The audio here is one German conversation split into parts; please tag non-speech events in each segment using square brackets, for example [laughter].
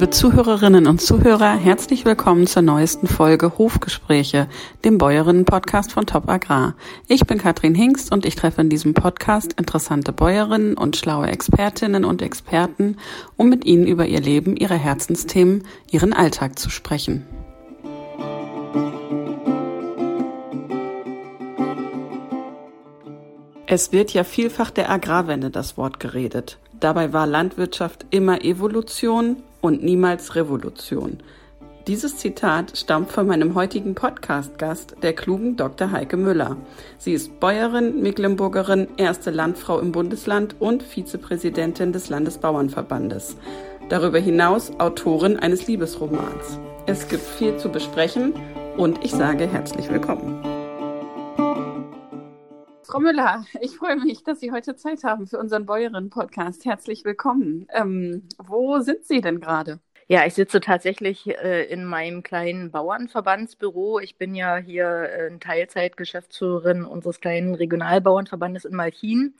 Liebe Zuhörerinnen und Zuhörer, herzlich willkommen zur neuesten Folge Hofgespräche, dem Bäuerinnen-Podcast von Top Agrar. Ich bin Katrin Hingst und ich treffe in diesem Podcast interessante Bäuerinnen und schlaue Expertinnen und Experten, um mit ihnen über ihr Leben, ihre Herzensthemen, ihren Alltag zu sprechen. Es wird ja vielfach der Agrarwende das Wort geredet. Dabei war Landwirtschaft immer Evolution und niemals Revolution. Dieses Zitat stammt von meinem heutigen Podcast-Gast, der klugen Dr. Heike Müller. Sie ist Bäuerin, Mecklenburgerin, erste Landfrau im Bundesland und Vizepräsidentin des Landesbauernverbandes. Darüber hinaus Autorin eines Liebesromans. Es gibt viel zu besprechen und ich sage herzlich willkommen. Frau Müller, ich freue mich, dass Sie heute Zeit haben für unseren Bäuerinnen-Podcast. Herzlich willkommen. Ähm, wo sind Sie denn gerade? Ja, ich sitze tatsächlich äh, in meinem kleinen Bauernverbandsbüro. Ich bin ja hier äh, in Teilzeit Geschäftsführerin unseres kleinen Regionalbauernverbandes in Malchin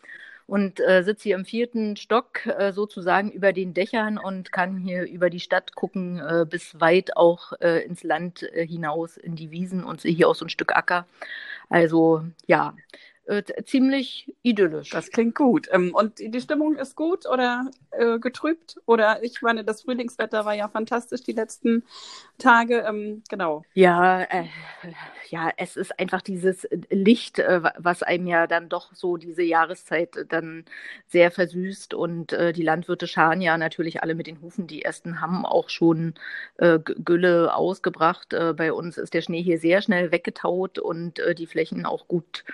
und äh, sitze hier im vierten Stock äh, sozusagen über den Dächern und kann hier über die Stadt gucken, äh, bis weit auch äh, ins Land hinaus, in die Wiesen und sehe hier auch so ein Stück Acker. Also ja, äh, ziemlich idyllisch. Das klingt gut. Ähm, und die Stimmung ist gut oder äh, getrübt? Oder ich meine, das Frühlingswetter war ja fantastisch die letzten Tage. Ähm, genau. Ja, äh, ja, es ist einfach dieses Licht, äh, was einem ja dann doch so diese Jahreszeit dann sehr versüßt. Und die Landwirte scharen ja natürlich alle mit den Hufen. Die ersten haben auch schon Gülle ausgebracht. bei uns ist der Schnee hier sehr schnell weggetaut und die Flächen auch gut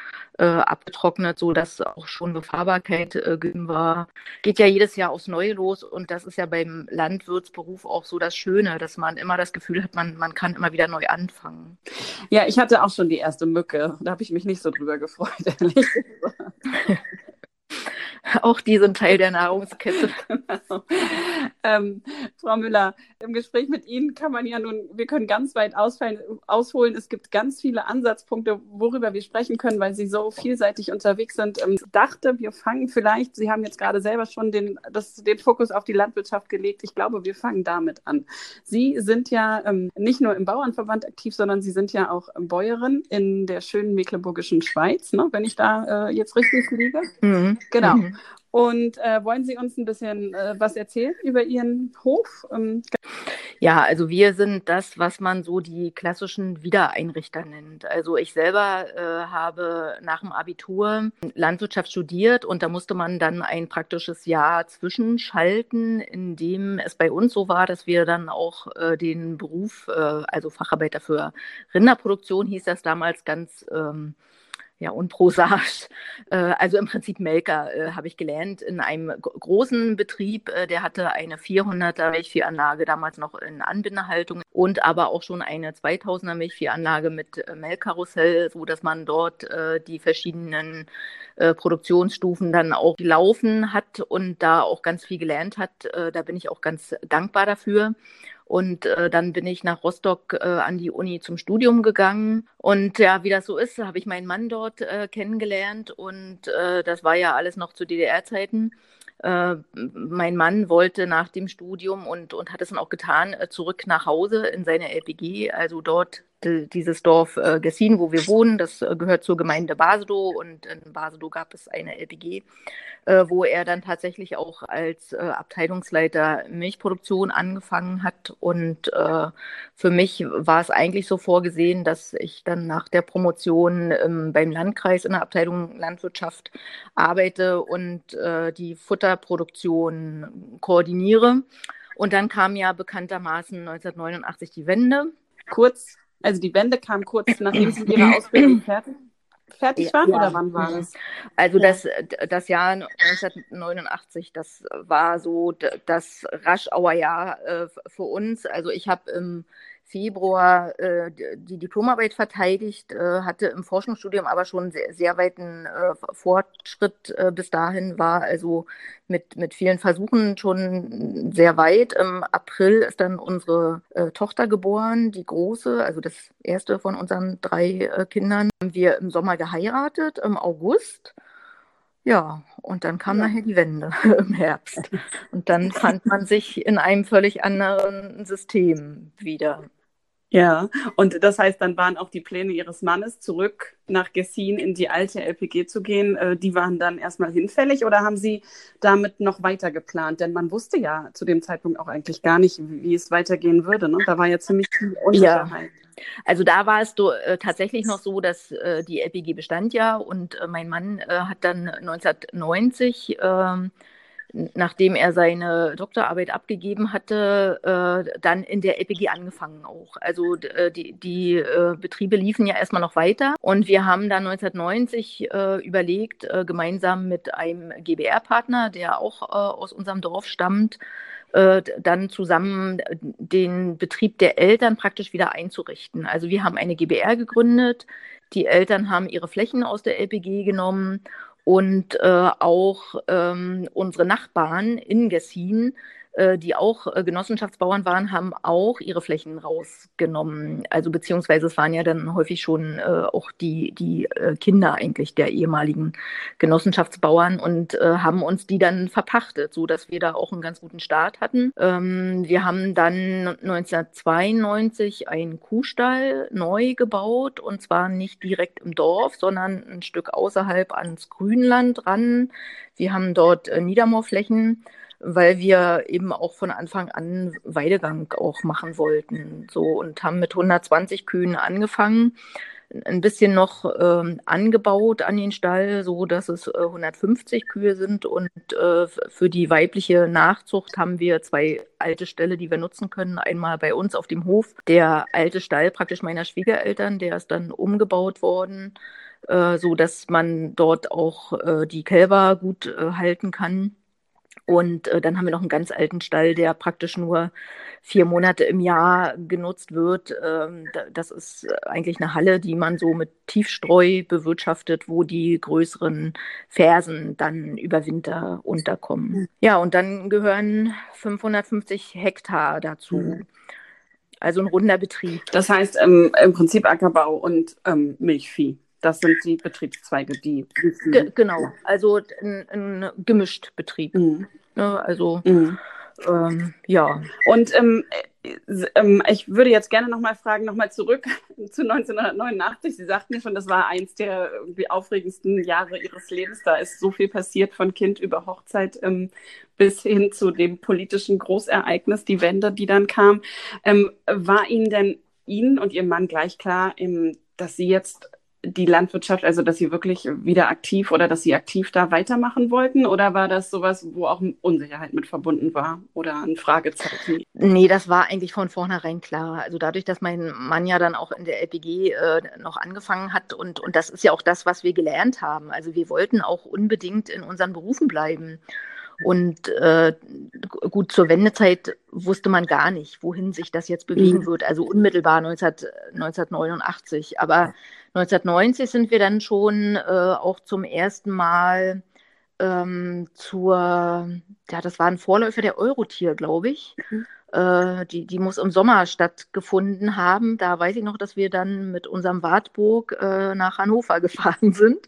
abgetrocknet, so dass auch schon Befahrbarkeit äh, war. Geht ja jedes Jahr aufs Neue los und das ist ja beim Landwirtsberuf auch so das Schöne, dass man immer das Gefühl hat, man, man kann immer wieder neu anfangen. Ja, ich hatte auch schon die erste Mücke. Da habe ich mich nicht so drüber gefreut, [laughs] ehrlich gesagt. [laughs] [laughs] Auch die sind Teil der Nahrungskette. [laughs] Genau. Ähm, Frau Müller, im Gespräch mit Ihnen kann man ja nun, wir können ganz weit ausfallen, ausholen. Es gibt ganz viele Ansatzpunkte, worüber wir sprechen können, weil Sie so vielseitig unterwegs sind. Ähm, ich dachte, wir fangen vielleicht, Sie haben jetzt gerade selber schon den, das, den Fokus auf die Landwirtschaft gelegt. Ich glaube, wir fangen damit an. Sie sind ja ähm, nicht nur im Bauernverband aktiv, sondern Sie sind ja auch Bäuerin in der schönen mecklenburgischen Schweiz, ne, wenn ich da äh, jetzt richtig liege. Mhm. Genau. Mhm. Und äh, wollen Sie uns ein bisschen äh, was erzählen über Ihren Hof? Ähm, ja, also wir sind das, was man so die klassischen Wiedereinrichter nennt. Also ich selber äh, habe nach dem Abitur Landwirtschaft studiert und da musste man dann ein praktisches Jahr zwischenschalten, in dem es bei uns so war, dass wir dann auch äh, den Beruf, äh, also Facharbeiter für Rinderproduktion hieß das damals ganz ähm, ja, und Prosage, [laughs] äh, also im Prinzip Melker, äh, habe ich gelernt in einem großen Betrieb. Äh, der hatte eine 400er Milchviehanlage, damals noch in Anbindehaltung und aber auch schon eine 2000er Milchviehanlage mit äh, Melkkarussell, so dass man dort äh, die verschiedenen äh, Produktionsstufen dann auch laufen hat und da auch ganz viel gelernt hat. Äh, da bin ich auch ganz dankbar dafür. Und äh, dann bin ich nach Rostock äh, an die Uni zum Studium gegangen. Und ja, wie das so ist, habe ich meinen Mann dort äh, kennengelernt. Und äh, das war ja alles noch zu DDR-Zeiten. Äh, mein Mann wollte nach dem Studium und, und hat es dann auch getan, äh, zurück nach Hause in seine LPG, also dort dieses Dorf äh, Gessin, wo wir wohnen, das äh, gehört zur Gemeinde Basedow und in Basedow gab es eine LPG, äh, wo er dann tatsächlich auch als äh, Abteilungsleiter Milchproduktion angefangen hat. Und äh, für mich war es eigentlich so vorgesehen, dass ich dann nach der Promotion ähm, beim Landkreis in der Abteilung Landwirtschaft arbeite und äh, die Futterproduktion koordiniere. Und dann kam ja bekanntermaßen 1989 die Wende. Kurz also die Wende kam kurz nachdem Sie Ihre Ausbildung [clears throat] fertig, fertig waren ja. oder wann war das? Also das, das Jahr 1989, das war so das Raschauer Jahr äh, für uns. Also ich habe im Februar äh, die Diplomarbeit verteidigt, äh, hatte im Forschungsstudium aber schon sehr, sehr weiten äh, Fortschritt äh, bis dahin, war also mit, mit vielen Versuchen schon sehr weit. Im April ist dann unsere äh, Tochter geboren, die große, also das erste von unseren drei äh, Kindern. Haben wir im Sommer geheiratet, im August. Ja, und dann kam ja. nachher die Wende [laughs] im Herbst. Und dann fand man sich in einem völlig anderen System wieder. Ja, und das heißt, dann waren auch die Pläne Ihres Mannes, zurück nach Gessin in die alte LPG zu gehen, äh, die waren dann erstmal hinfällig oder haben Sie damit noch weiter geplant? Denn man wusste ja zu dem Zeitpunkt auch eigentlich gar nicht, wie es weitergehen würde. Ne? Da war ja ziemlich viel Unsicherheit. Ja. Also da war es do, äh, tatsächlich noch so, dass äh, die LPG bestand ja und äh, mein Mann äh, hat dann 1990 ähm, nachdem er seine Doktorarbeit abgegeben hatte, äh, dann in der LPG angefangen auch. Also äh, die, die äh, Betriebe liefen ja erstmal noch weiter und wir haben dann 1990 äh, überlegt, äh, gemeinsam mit einem GBR-Partner, der auch äh, aus unserem Dorf stammt, dann zusammen den Betrieb der Eltern praktisch wieder einzurichten. Also wir haben eine GBR gegründet, die Eltern haben ihre Flächen aus der LPG genommen und äh, auch ähm, unsere Nachbarn in Gessin die auch äh, Genossenschaftsbauern waren, haben auch ihre Flächen rausgenommen. Also beziehungsweise es waren ja dann häufig schon äh, auch die, die Kinder eigentlich der ehemaligen Genossenschaftsbauern und haben uns die dann verpachtet, so dass wir da auch einen ganz guten Start hatten. Ähm, wir haben dann 1992 einen Kuhstall neu gebaut und zwar nicht direkt im Dorf, sondern ein Stück außerhalb ans Grünland ran. Wir haben dort Niedermoorflächen weil wir eben auch von Anfang an Weidegang auch machen wollten. So und haben mit 120 Kühen angefangen, ein bisschen noch ähm, angebaut an den Stall, so dass es äh, 150 Kühe sind und äh, für die weibliche Nachzucht haben wir zwei alte Ställe, die wir nutzen können. Einmal bei uns auf dem Hof, der alte Stall praktisch meiner Schwiegereltern, der ist dann umgebaut worden, äh, so dass man dort auch äh, die Kälber gut äh, halten kann. Und äh, dann haben wir noch einen ganz alten Stall, der praktisch nur vier Monate im Jahr genutzt wird. Ähm, das ist eigentlich eine Halle, die man so mit Tiefstreu bewirtschaftet, wo die größeren Fersen dann über Winter unterkommen. Mhm. Ja, und dann gehören 550 Hektar dazu. Mhm. Also ein runder Betrieb. Das heißt ähm, im Prinzip Ackerbau und ähm, Milchvieh. Das sind die Betriebszweige, die. Ge genau, also ein, ein gemischt Betrieb. Mhm. Ne, also mhm. ähm, ja. Und ähm, ähm, ich würde jetzt gerne nochmal fragen, nochmal zurück [laughs] zu 1989. Sie sagten ja schon, das war eins der aufregendsten Jahre Ihres Lebens. Da ist so viel passiert von Kind über Hochzeit ähm, bis hin zu dem politischen Großereignis, die Wende, die dann kam. Ähm, war Ihnen denn Ihnen und Ihrem Mann gleich klar, dass Sie jetzt die Landwirtschaft, also dass Sie wirklich wieder aktiv oder dass Sie aktiv da weitermachen wollten? Oder war das sowas, wo auch Unsicherheit mit verbunden war oder ein Fragezeichen? Nee, das war eigentlich von vornherein klar. Also dadurch, dass mein Mann ja dann auch in der LPG äh, noch angefangen hat und, und das ist ja auch das, was wir gelernt haben. Also wir wollten auch unbedingt in unseren Berufen bleiben. Und äh, gut, zur Wendezeit wusste man gar nicht, wohin sich das jetzt bewegen mhm. wird. Also unmittelbar 19, 1989. Aber 1990 sind wir dann schon äh, auch zum ersten Mal ähm, zur, ja, das war ein Vorläufer der Eurotier, glaube ich. Mhm. Äh, die, die muss im Sommer stattgefunden haben. Da weiß ich noch, dass wir dann mit unserem Wartburg äh, nach Hannover [laughs] gefahren sind.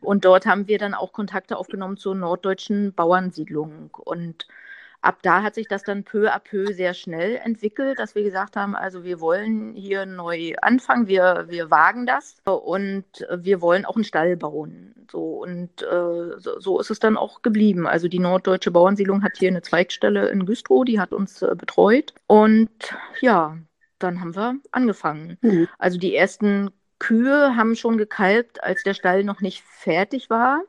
Und dort haben wir dann auch Kontakte aufgenommen zur norddeutschen Bauernsiedlung. Und ab da hat sich das dann peu à peu sehr schnell entwickelt, dass wir gesagt haben, also wir wollen hier neu anfangen, wir, wir wagen das und wir wollen auch einen Stall bauen. So, und äh, so, so, ist es dann auch geblieben. Also die Norddeutsche Bauernsiedlung hat hier eine Zweigstelle in Güstrow, die hat uns äh, betreut. Und ja, dann haben wir angefangen. Mhm. Also die ersten Kühe haben schon gekalbt, als der Stall noch nicht fertig war.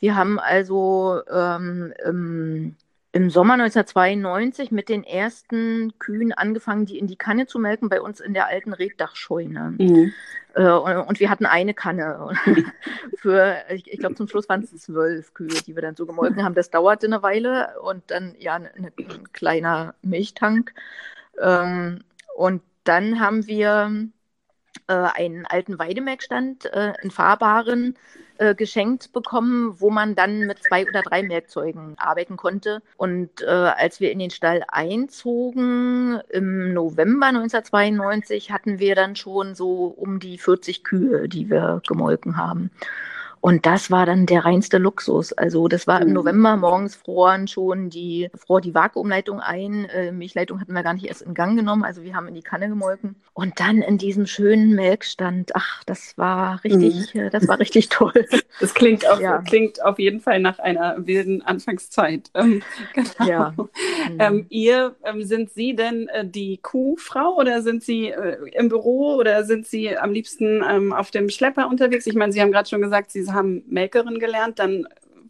Wir haben also ähm, im im Sommer 1992 mit den ersten Kühen angefangen, die in die Kanne zu melken, bei uns in der alten Reddachscheune. Mhm. Äh, und, wir hatten eine Kanne. [laughs] Für, ich, ich glaube, zum Schluss waren es zwölf Kühe, die wir dann so gemolken haben. Das dauerte eine Weile und dann ja ein, ein kleiner Milchtank. Ähm, und dann haben wir äh, einen alten Weidemelkstand, äh, einen fahrbaren, äh, geschenkt bekommen, wo man dann mit zwei oder drei Werkzeugen arbeiten konnte. Und äh, als wir in den Stall einzogen im November 1992, hatten wir dann schon so um die 40 Kühe, die wir gemolken haben. Und das war dann der reinste Luxus. Also das war im mhm. November morgens froren schon die, fror die Vakuumleitung ein. Äh, Milchleitung hatten wir gar nicht erst in Gang genommen. Also wir haben in die Kanne gemolken. Und dann in diesem schönen Melkstand, ach, das war richtig, mhm. Äh, das war richtig toll. [laughs] Das klingt auf, ja. klingt auf jeden Fall nach einer wilden Anfangszeit. [laughs] Ähm, genau. Ja. Mhm. Ähm, ihr, ähm, sind Sie denn äh, die Kuhfrau oder sind Sie äh, im Büro oder sind Sie am liebsten ähm, auf dem Schlepper unterwegs? Ich meine, Sie haben gerade schon gesagt, Sie haben Melkerin gelernt, dann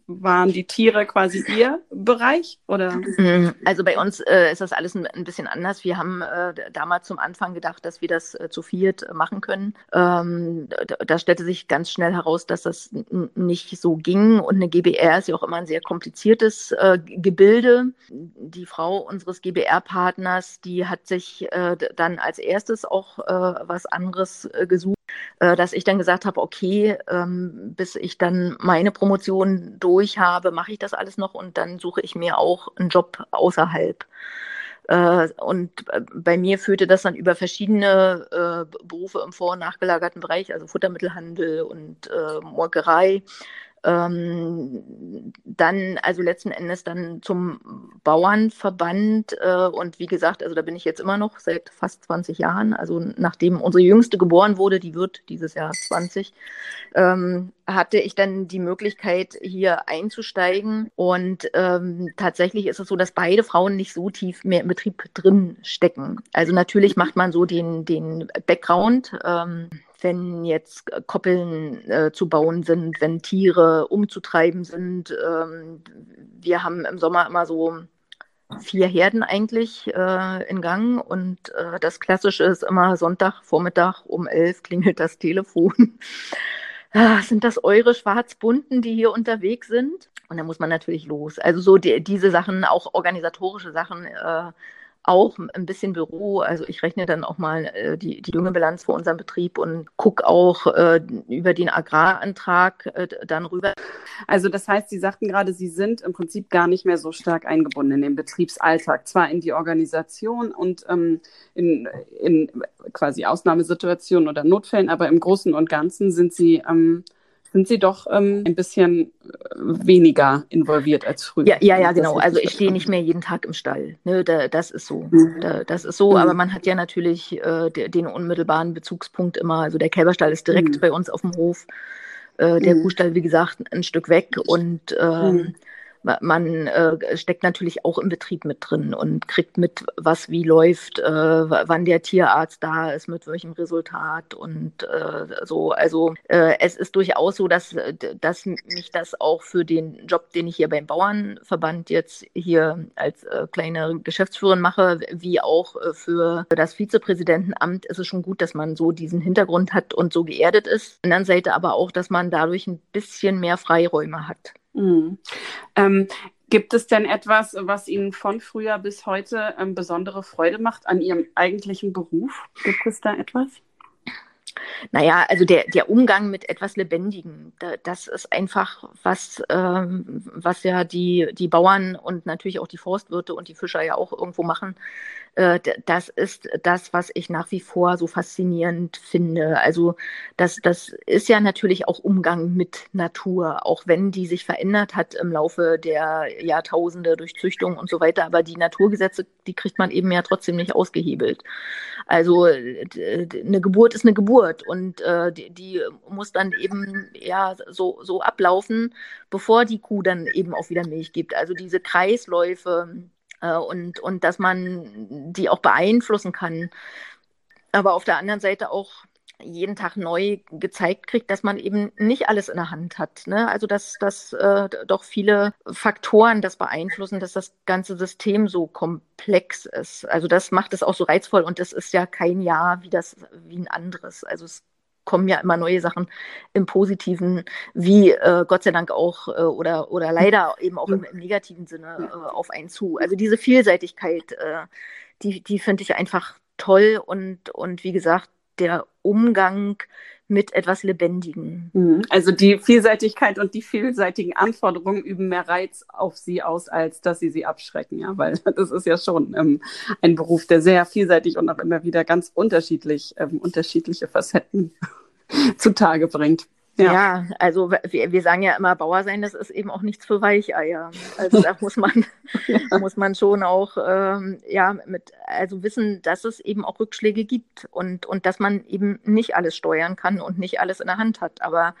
waren die Tiere quasi ihr Bereich oder? Mhm. Also bei uns äh, ist das alles ein, ein, bisschen anders. Wir haben äh, damals zum Anfang gedacht, dass wir das äh, zu viert äh, machen können. Ähm, da, da, stellte sich ganz schnell heraus, dass das nicht so ging und eine GBR ist ja auch immer ein sehr kompliziertes äh, Gebilde. Die Frau unseres GBR-Partners, die hat sich äh, dann als erstes auch was anderes gesucht dass ich dann gesagt habe, okay, ähm, bis ich dann meine Promotion durch habe, mache ich das alles noch und dann suche ich mir auch einen Job außerhalb. Äh, und äh, bei mir führte das dann über verschiedene äh, Berufe im vor- und nachgelagerten Bereich, also Futtermittelhandel und äh, Molkerei, ähm, dann also letzten Endes dann zum Bauernverband äh, und wie gesagt, also da bin ich jetzt immer noch seit fast 20 Jahren, also nachdem unsere Jüngste geboren wurde, die wird dieses Jahr 20, ähm, hatte ich dann die Möglichkeit hier einzusteigen und ähm, tatsächlich ist es so, dass beide Frauen nicht so tief mehr im Betrieb drin stecken. Also natürlich macht man so den, den Background. Ähm, wenn jetzt äh, Koppeln äh, zu bauen sind, wenn Tiere umzutreiben sind. Ähm, wir haben im Sommer immer so vier Herden eigentlich äh, in Gang und äh, das Klassische ist immer Sonntag, Vormittag um elf klingelt das Telefon. [laughs] ah, sind das eure Schwarzbunten, die hier unterwegs sind? Und da muss man natürlich los. Also so die, diese Sachen, auch organisatorische Sachen, äh, auch ein bisschen Büro. Also ich rechne dann auch mal äh, die, die Düngebilanz für unseren Betrieb und gucke auch äh, über den Agrarantrag äh, dann rüber. Also das heißt, Sie sagten gerade, Sie sind im Prinzip gar nicht mehr so stark eingebunden in den Betriebsalltag, zwar in die Organisation und ähm, in, in quasi Ausnahmesituationen oder Notfällen, aber im Großen und Ganzen sind Sie ähm, sind Sie doch ähm, ein bisschen äh, weniger involviert als früher. Ja, ja, ja genau. Also ich stehe nicht mehr jeden Tag im Stall. Ne, da, das ist so. Mhm. Da, das ist so, mhm. aber man hat ja natürlich äh, den unmittelbaren Bezugspunkt immer. Also der Kälberstall ist direkt mhm. bei uns auf dem Hof. Äh, der mhm. Kuhstall, wie gesagt, ein Stück weg. Und ähm, mhm man äh, steckt natürlich auch im Betrieb mit drin und kriegt mit, was wie läuft, äh, wann der Tierarzt da ist, mit welchem Resultat und äh, so. Also äh, es ist durchaus so, dass, dass mich das auch für den Job, den ich hier beim Bauernverband jetzt hier als äh, kleine Geschäftsführerin mache, wie auch äh, für das Vizepräsidentenamt, ist es schon gut, dass man so diesen Hintergrund hat und so geerdet ist. Auf aber auch, dass man dadurch ein bisschen mehr Freiräume hat. Mhm. Ähm, gibt es denn etwas, was Ihnen von früher bis heute ähm, besondere Freude macht an Ihrem eigentlichen Beruf? Gibt es da etwas? Naja, also der, der Umgang mit etwas Lebendigem, das ist einfach was, ähm, was ja die, die Bauern und natürlich auch die Forstwirte und die Fischer ja auch irgendwo machen. Äh, das ist das, was ich nach wie vor so faszinierend finde. Also das, das ist ja natürlich auch Umgang mit Natur, auch wenn die sich verändert hat im Laufe der Jahrtausende durch Züchtung und so weiter. Aber die Naturgesetze, die kriegt man eben ja trotzdem nicht ausgehebelt. Also eine Geburt ist eine Geburt und äh, die, die, muss dann eben ja so, so ablaufen, bevor die Kuh dann eben auch wieder Milch gibt. Also diese Kreisläufe äh, und, und dass man die auch beeinflussen kann. Aber auf der anderen Seite auch jeden Tag neu gezeigt kriegt, dass man eben nicht alles in der Hand hat. Ne? Also dass, dass äh, doch viele Faktoren das beeinflussen, dass das ganze System so komplex ist. Also das macht es auch so reizvoll und es ist ja kein Jahr wie das wie ein anderes. Also es kommen ja immer neue Sachen im Positiven, wie äh, Gott sei Dank auch äh, oder, oder leider eben auch im, im negativen Sinne äh, auf einen zu. Also diese Vielseitigkeit, äh, die, die finde ich einfach toll und, und wie gesagt, der Umgang mit etwas Lebendigen. Mhm. Also die Vielseitigkeit und die vielseitigen Anforderungen üben mehr Reiz auf sie aus, als dass sie sie abschrecken, ja, weil [laughs] das ist ja schon ähm, ein Beruf, der sehr vielseitig und auch immer wieder ganz unterschiedlich, ähm, unterschiedliche Facetten [laughs] zutage bringt. Ja, ja also wir, wir, sagen ja immer, Bauer sein, das ist eben auch nichts für Weicheier. Also da muss man, [laughs] ja. muss man schon auch ähm, ja, mit, also wissen, dass es eben auch Rückschläge gibt und, und dass man eben nicht alles steuern kann und nicht alles in der Hand hat. Aber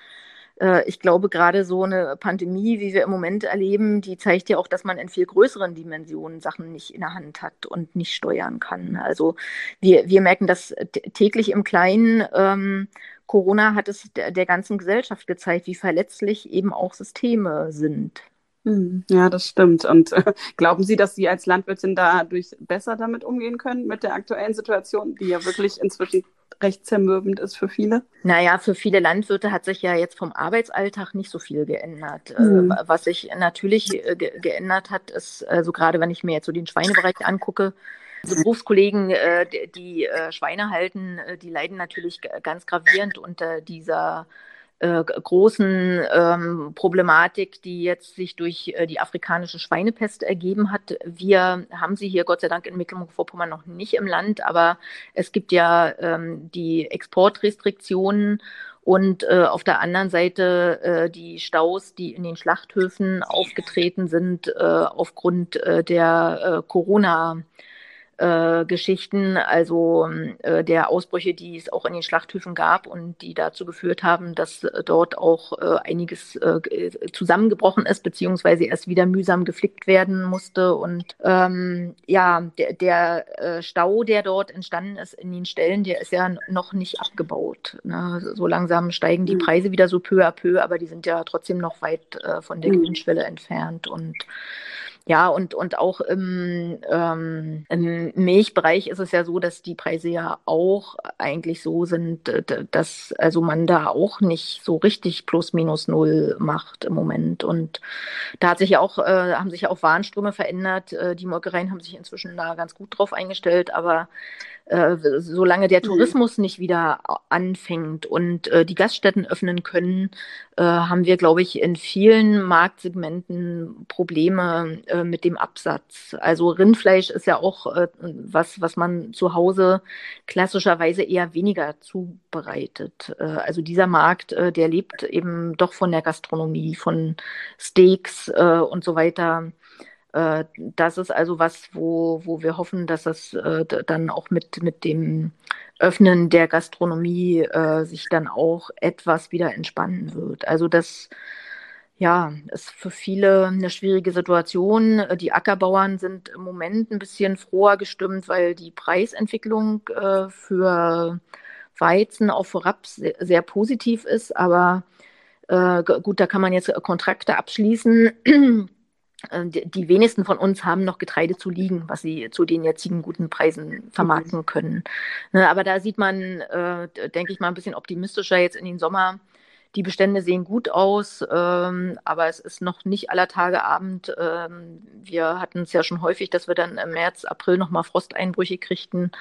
äh, ich glaube, gerade so eine Pandemie, wie wir im Moment erleben, die zeigt ja auch, dass man in viel größeren Dimensionen Sachen nicht in der Hand hat und nicht steuern kann. Also wir, wir merken das täglich im Kleinen. Ähm, Corona hat es der, der ganzen Gesellschaft gezeigt, wie verletzlich eben auch Systeme sind. Hm, ja, das stimmt. Und äh, glauben Sie, dass Sie als Landwirtin dadurch besser damit umgehen können, mit der aktuellen Situation, die ja wirklich inzwischen recht zermürbend ist für viele? Naja, für viele Landwirte hat sich ja jetzt vom Arbeitsalltag nicht so viel geändert. Mhm. was sich natürlich äh, ge geändert hat, ist, also gerade wenn ich mir jetzt so den Schweinebereich angucke, also Berufskollegen, äh, die, äh, Schweine halten, äh, die leiden natürlich ganz gravierend unter dieser großen ähm, Problematik, die jetzt sich durch äh, die afrikanische Schweinepest ergeben hat. Wir haben sie hier Gott sei Dank in Mecklenburg-Vorpommern noch nicht im Land, aber es gibt ja ähm, die Exportrestriktionen und äh, auf der anderen Seite äh, die Staus, die in den Schlachthöfen aufgetreten sind aufgrund der äh, Corona- äh, Geschichten, also äh, der Ausbrüche, die es auch in den Schlachthöfen gab und die dazu geführt haben, dass äh, dort auch äh, einiges äh, zusammengebrochen ist, beziehungsweise erst wieder mühsam geflickt werden musste. Und ähm, ja, der, der äh, Stau, der dort entstanden ist in den Stellen, der ist ja noch nicht abgebaut. Ne? So langsam steigen die mhm. Preise wieder so peu à peu, aber die sind ja trotzdem noch weit von der mhm. Gewinnschwelle entfernt. Und ja, und, und auch im, ähm, im Milchbereich ist es ja so, dass die Preise ja auch eigentlich so sind, dass also man da auch nicht so richtig plus minus null macht im Moment. Und da hat sich ja auch, äh, haben sich ja auch Warenströme verändert. Äh, die Molkereien haben sich inzwischen da ganz gut drauf eingestellt, aber äh, solange der mhm. Tourismus nicht wieder anfängt und äh, die Gaststätten öffnen können, äh, haben wir, glaube ich, in vielen Marktsegmenten Probleme äh, mit dem Absatz. Also Rindfleisch ist ja auch äh, was, was man zu Hause klassischerweise eher weniger zubereitet. also dieser Markt, der lebt eben doch von der Gastronomie, von Steaks und so weiter. Äh, das ist also was, wo, wo wir hoffen, dass das äh, dann auch mit, mit dem Öffnen der Gastronomie äh, sich dann auch etwas wieder entspannen wird. Also das ja, ist für viele eine schwierige Situation. Die Ackerbauern sind im Moment ein bisschen froher gestimmt, weil die Preisentwicklung äh, für Weizen, auch für Raps sehr, sehr positiv ist. Aber äh, gut, da kann man jetzt Kontrakte abschließen äh, die wenigsten von uns haben noch Getreide zu liegen, was sie zu den jetzigen guten Preisen vermarkten können. Ne, aber da sieht man, äh, denke ich mal, ein bisschen optimistischer jetzt in den Sommer. Die Bestände sehen gut aus, ähm, aber es ist noch nicht aller Tage Abend. Ähm, wir hatten es ja schon häufig, dass wir dann im März, April nochmal Frosteinbrüche kriegten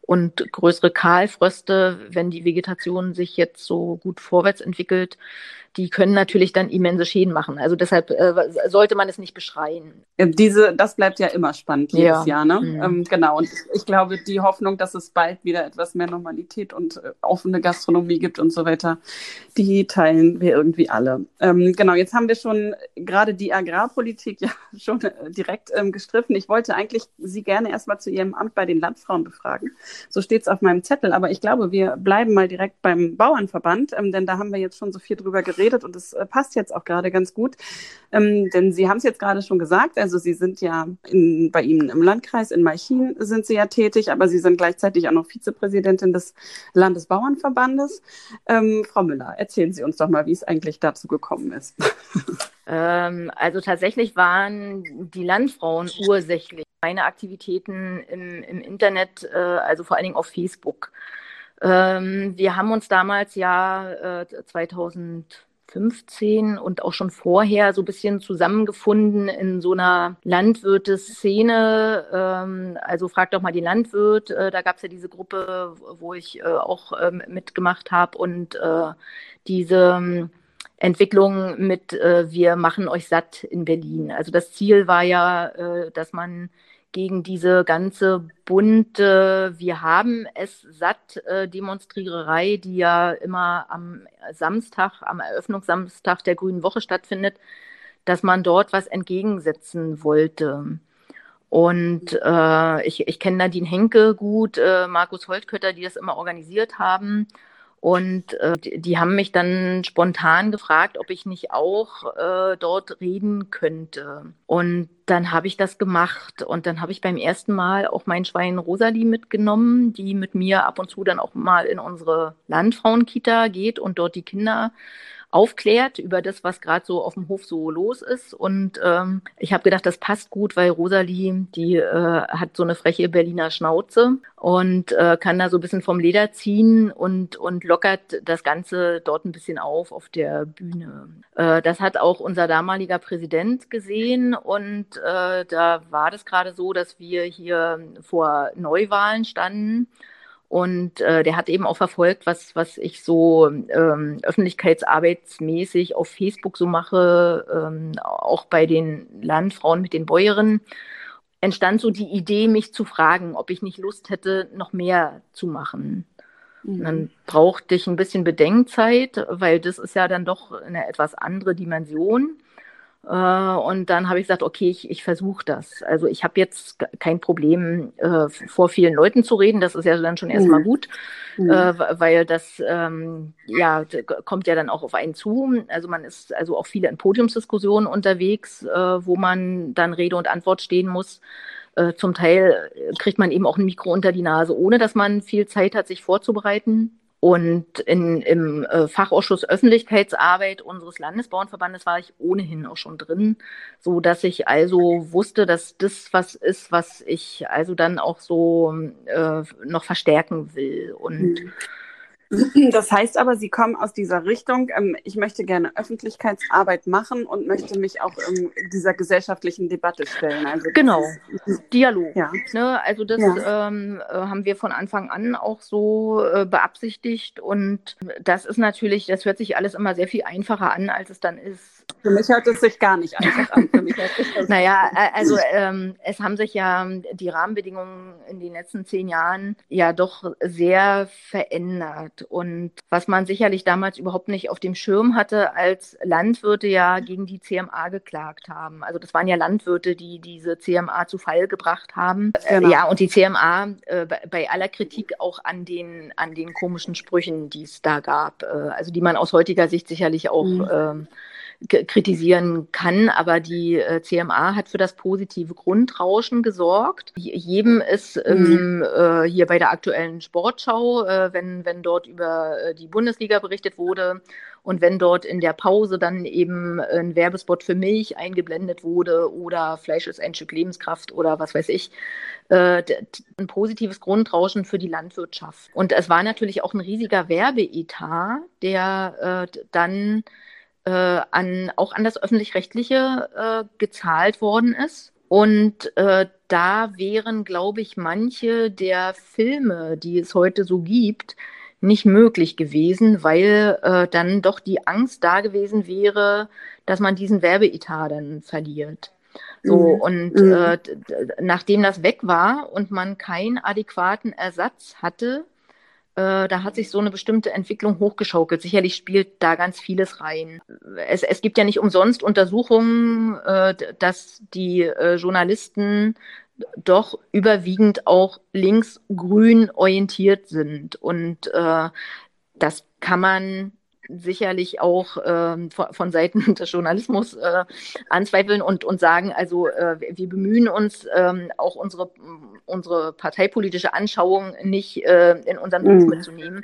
und größere Kahlfröste, wenn die Vegetation sich jetzt so gut vorwärts entwickelt die können natürlich dann immense Schäden machen. Also deshalb äh, sollte man es nicht beschreien. Diese, das bleibt ja immer spannend jedes ja. Jahr, ne? Mhm. Ähm, genau. Und ich glaube, die Hoffnung, dass es bald wieder etwas mehr Normalität und äh, offene Gastronomie gibt und so weiter, die teilen wir irgendwie alle. Ähm, genau, jetzt haben wir schon gerade die Agrarpolitik [laughs] ja schon äh, direkt ähm, gestriffen. Ich wollte eigentlich Sie gerne erstmal zu Ihrem Amt bei den Landfrauen befragen. So steht es auf meinem Zettel, aber ich glaube, wir bleiben mal direkt beim Bauernverband, ähm, denn da haben wir jetzt schon so viel drüber geredet geredet und es äh, passt jetzt auch gerade ganz gut, ähm, denn Sie haben es jetzt gerade schon gesagt, also Sie sind ja in, bei Ihnen im Landkreis in Malchin sind Sie ja tätig, aber Sie sind gleichzeitig auch noch Vizepräsidentin des Landesbauernverbandes. Ähm, Frau Müller, erzählen Sie uns doch mal, wie es eigentlich dazu gekommen ist. [laughs] Ähm, also tatsächlich waren die Landfrauen ursächlich meine Aktivitäten im, im Internet, äh, also vor allen Dingen auf Facebook. Ähm, wir haben uns damals ja äh, 2000 15 und auch schon vorher so ein bisschen zusammengefunden in so einer Landwirteszene. Ähm, also frag doch mal die Landwirt. Äh, da gab es ja diese Gruppe, wo ich äh, auch äh, mitgemacht habe und äh, diese ähm, Entwicklung mit äh, Wir machen euch satt in Berlin. Also das Ziel war ja, dass man gegen diese ganze bunte Wir haben es satt äh, Demonstriererei, die ja immer am Samstag, am Eröffnungssamstag der Grünen Woche stattfindet, dass man dort was entgegensetzen wollte. Und äh, ich, ich kenne Nadine Henke gut, äh, Markus Holtkötter, die das immer organisiert haben. Und äh, die, die, haben mich dann spontan gefragt, ob ich nicht auch äh, dort reden könnte. Und dann habe ich das gemacht. Und dann habe ich beim ersten Mal auch mein Schwein Rosalie mitgenommen, die mit mir ab und zu dann auch mal in unsere Landfrauenkita geht und dort die Kinder aufklärt über das, was gerade so auf dem Hof so los ist. Und ähm, ich habe gedacht, das passt gut, weil Rosalie, die äh, hat so eine freche Berliner Schnauze und äh, kann da so ein bisschen vom Leder ziehen und, und lockert das Ganze dort ein bisschen auf auf der Bühne. Äh, das hat auch unser damaliger Präsident gesehen und äh, da war das gerade so, dass wir hier vor Neuwahlen standen. Und äh, der hat eben auch verfolgt, was, was ich so ähm, öffentlichkeitsarbeitsmäßig auf Facebook so mache, ähm, auch bei den Landfrauen mit den Bäuerinnen. Entstand so die Idee, mich zu fragen, ob ich nicht Lust hätte, noch mehr zu machen. Mhm. Dann brauchte ich ein bisschen Bedenkzeit, weil das ist ja dann doch eine etwas andere Dimension. Äh, und dann habe ich gesagt, okay, ich, ich versuche das. Also ich habe jetzt kein Problem, äh, vor vielen Leuten zu reden. Das ist ja dann schon erstmal mhm. gut, mhm. Äh, weil das ähm, ja kommt ja dann auch auf einen zu. Also man ist also auch viele in Podiumsdiskussionen unterwegs, äh, wo man dann Rede und Antwort stehen muss. Äh, zum Teil kriegt man eben auch ein Mikro unter die Nase, ohne dass man viel Zeit hat, sich vorzubereiten. Und in, im äh, Fachausschuss Öffentlichkeitsarbeit unseres Landesbauernverbandes war ich ohnehin auch schon drin, so dass ich also wusste, dass das was ist, was ich also dann auch so äh, noch verstärken will. Und mhm. [clears throat] Das heißt aber, Sie kommen aus dieser Richtung, ähm, ich möchte gerne Öffentlichkeitsarbeit machen und möchte mich auch in dieser gesellschaftlichen Debatte stellen. Also genau, Dialog. Ja. Ne? Also das ja. ähm, äh, haben wir von Anfang an auch so äh, beabsichtigt und das ist natürlich, das hört sich alles immer sehr viel einfacher an, als es dann ist. Für mich hört es sich gar nicht einfach an. Für mich hört es naja, also ähm, es haben sich ja die Rahmenbedingungen in den letzten zehn Jahren ja doch sehr verändert. Und was man sicherlich damals überhaupt nicht auf dem Schirm hatte, als Landwirte ja gegen die CMA geklagt haben. Also das waren ja Landwirte, die diese CMA zu Fall gebracht haben. Genau. Ja, und die CMA äh, bei aller Kritik auch an den, an den komischen Sprüchen, die es da gab, äh, also die man aus heutiger Sicht sicherlich auch mhm. ähm, kritisieren kann, aber die äh, CMA hat für das positive Grundrauschen gesorgt. Jedem ist ähm, mhm. äh, hier bei der aktuellen Sportschau, äh, wenn, wenn dort über äh, die Bundesliga berichtet wurde und wenn dort in der Pause dann eben ein Werbespot für Milch eingeblendet wurde oder Fleisch ist ein Stück Lebenskraft oder was weiß ich, äh, ein positives Grundrauschen für die Landwirtschaft. Und es war natürlich auch ein riesiger Werbeetat, der äh, dann an, auch an das öffentlich-rechtliche äh, gezahlt worden ist. Und äh, da wären, glaube ich, manche der Filme, die es heute so gibt, nicht möglich gewesen, weil äh, dann doch die Angst da gewesen wäre, dass man diesen Werbeetat dann verliert. So, mhm. und mhm. Äh, nachdem das weg war und man keinen adäquaten Ersatz hatte, äh, da hat sich so eine bestimmte Entwicklung hochgeschaukelt. Sicherlich spielt da ganz vieles rein. Es, es gibt ja nicht umsonst Untersuchungen, äh, dass die äh, Journalisten doch überwiegend auch links-grün orientiert sind. Und äh, das kann man sicherlich auch äh, von, von, Seiten [laughs] des Journalismus äh, anzweifeln und, und sagen, also äh, wir bemühen uns ähm, auch unsere, unsere parteipolitische Anschauung nicht äh, in unseren Beruf mm. mitzunehmen.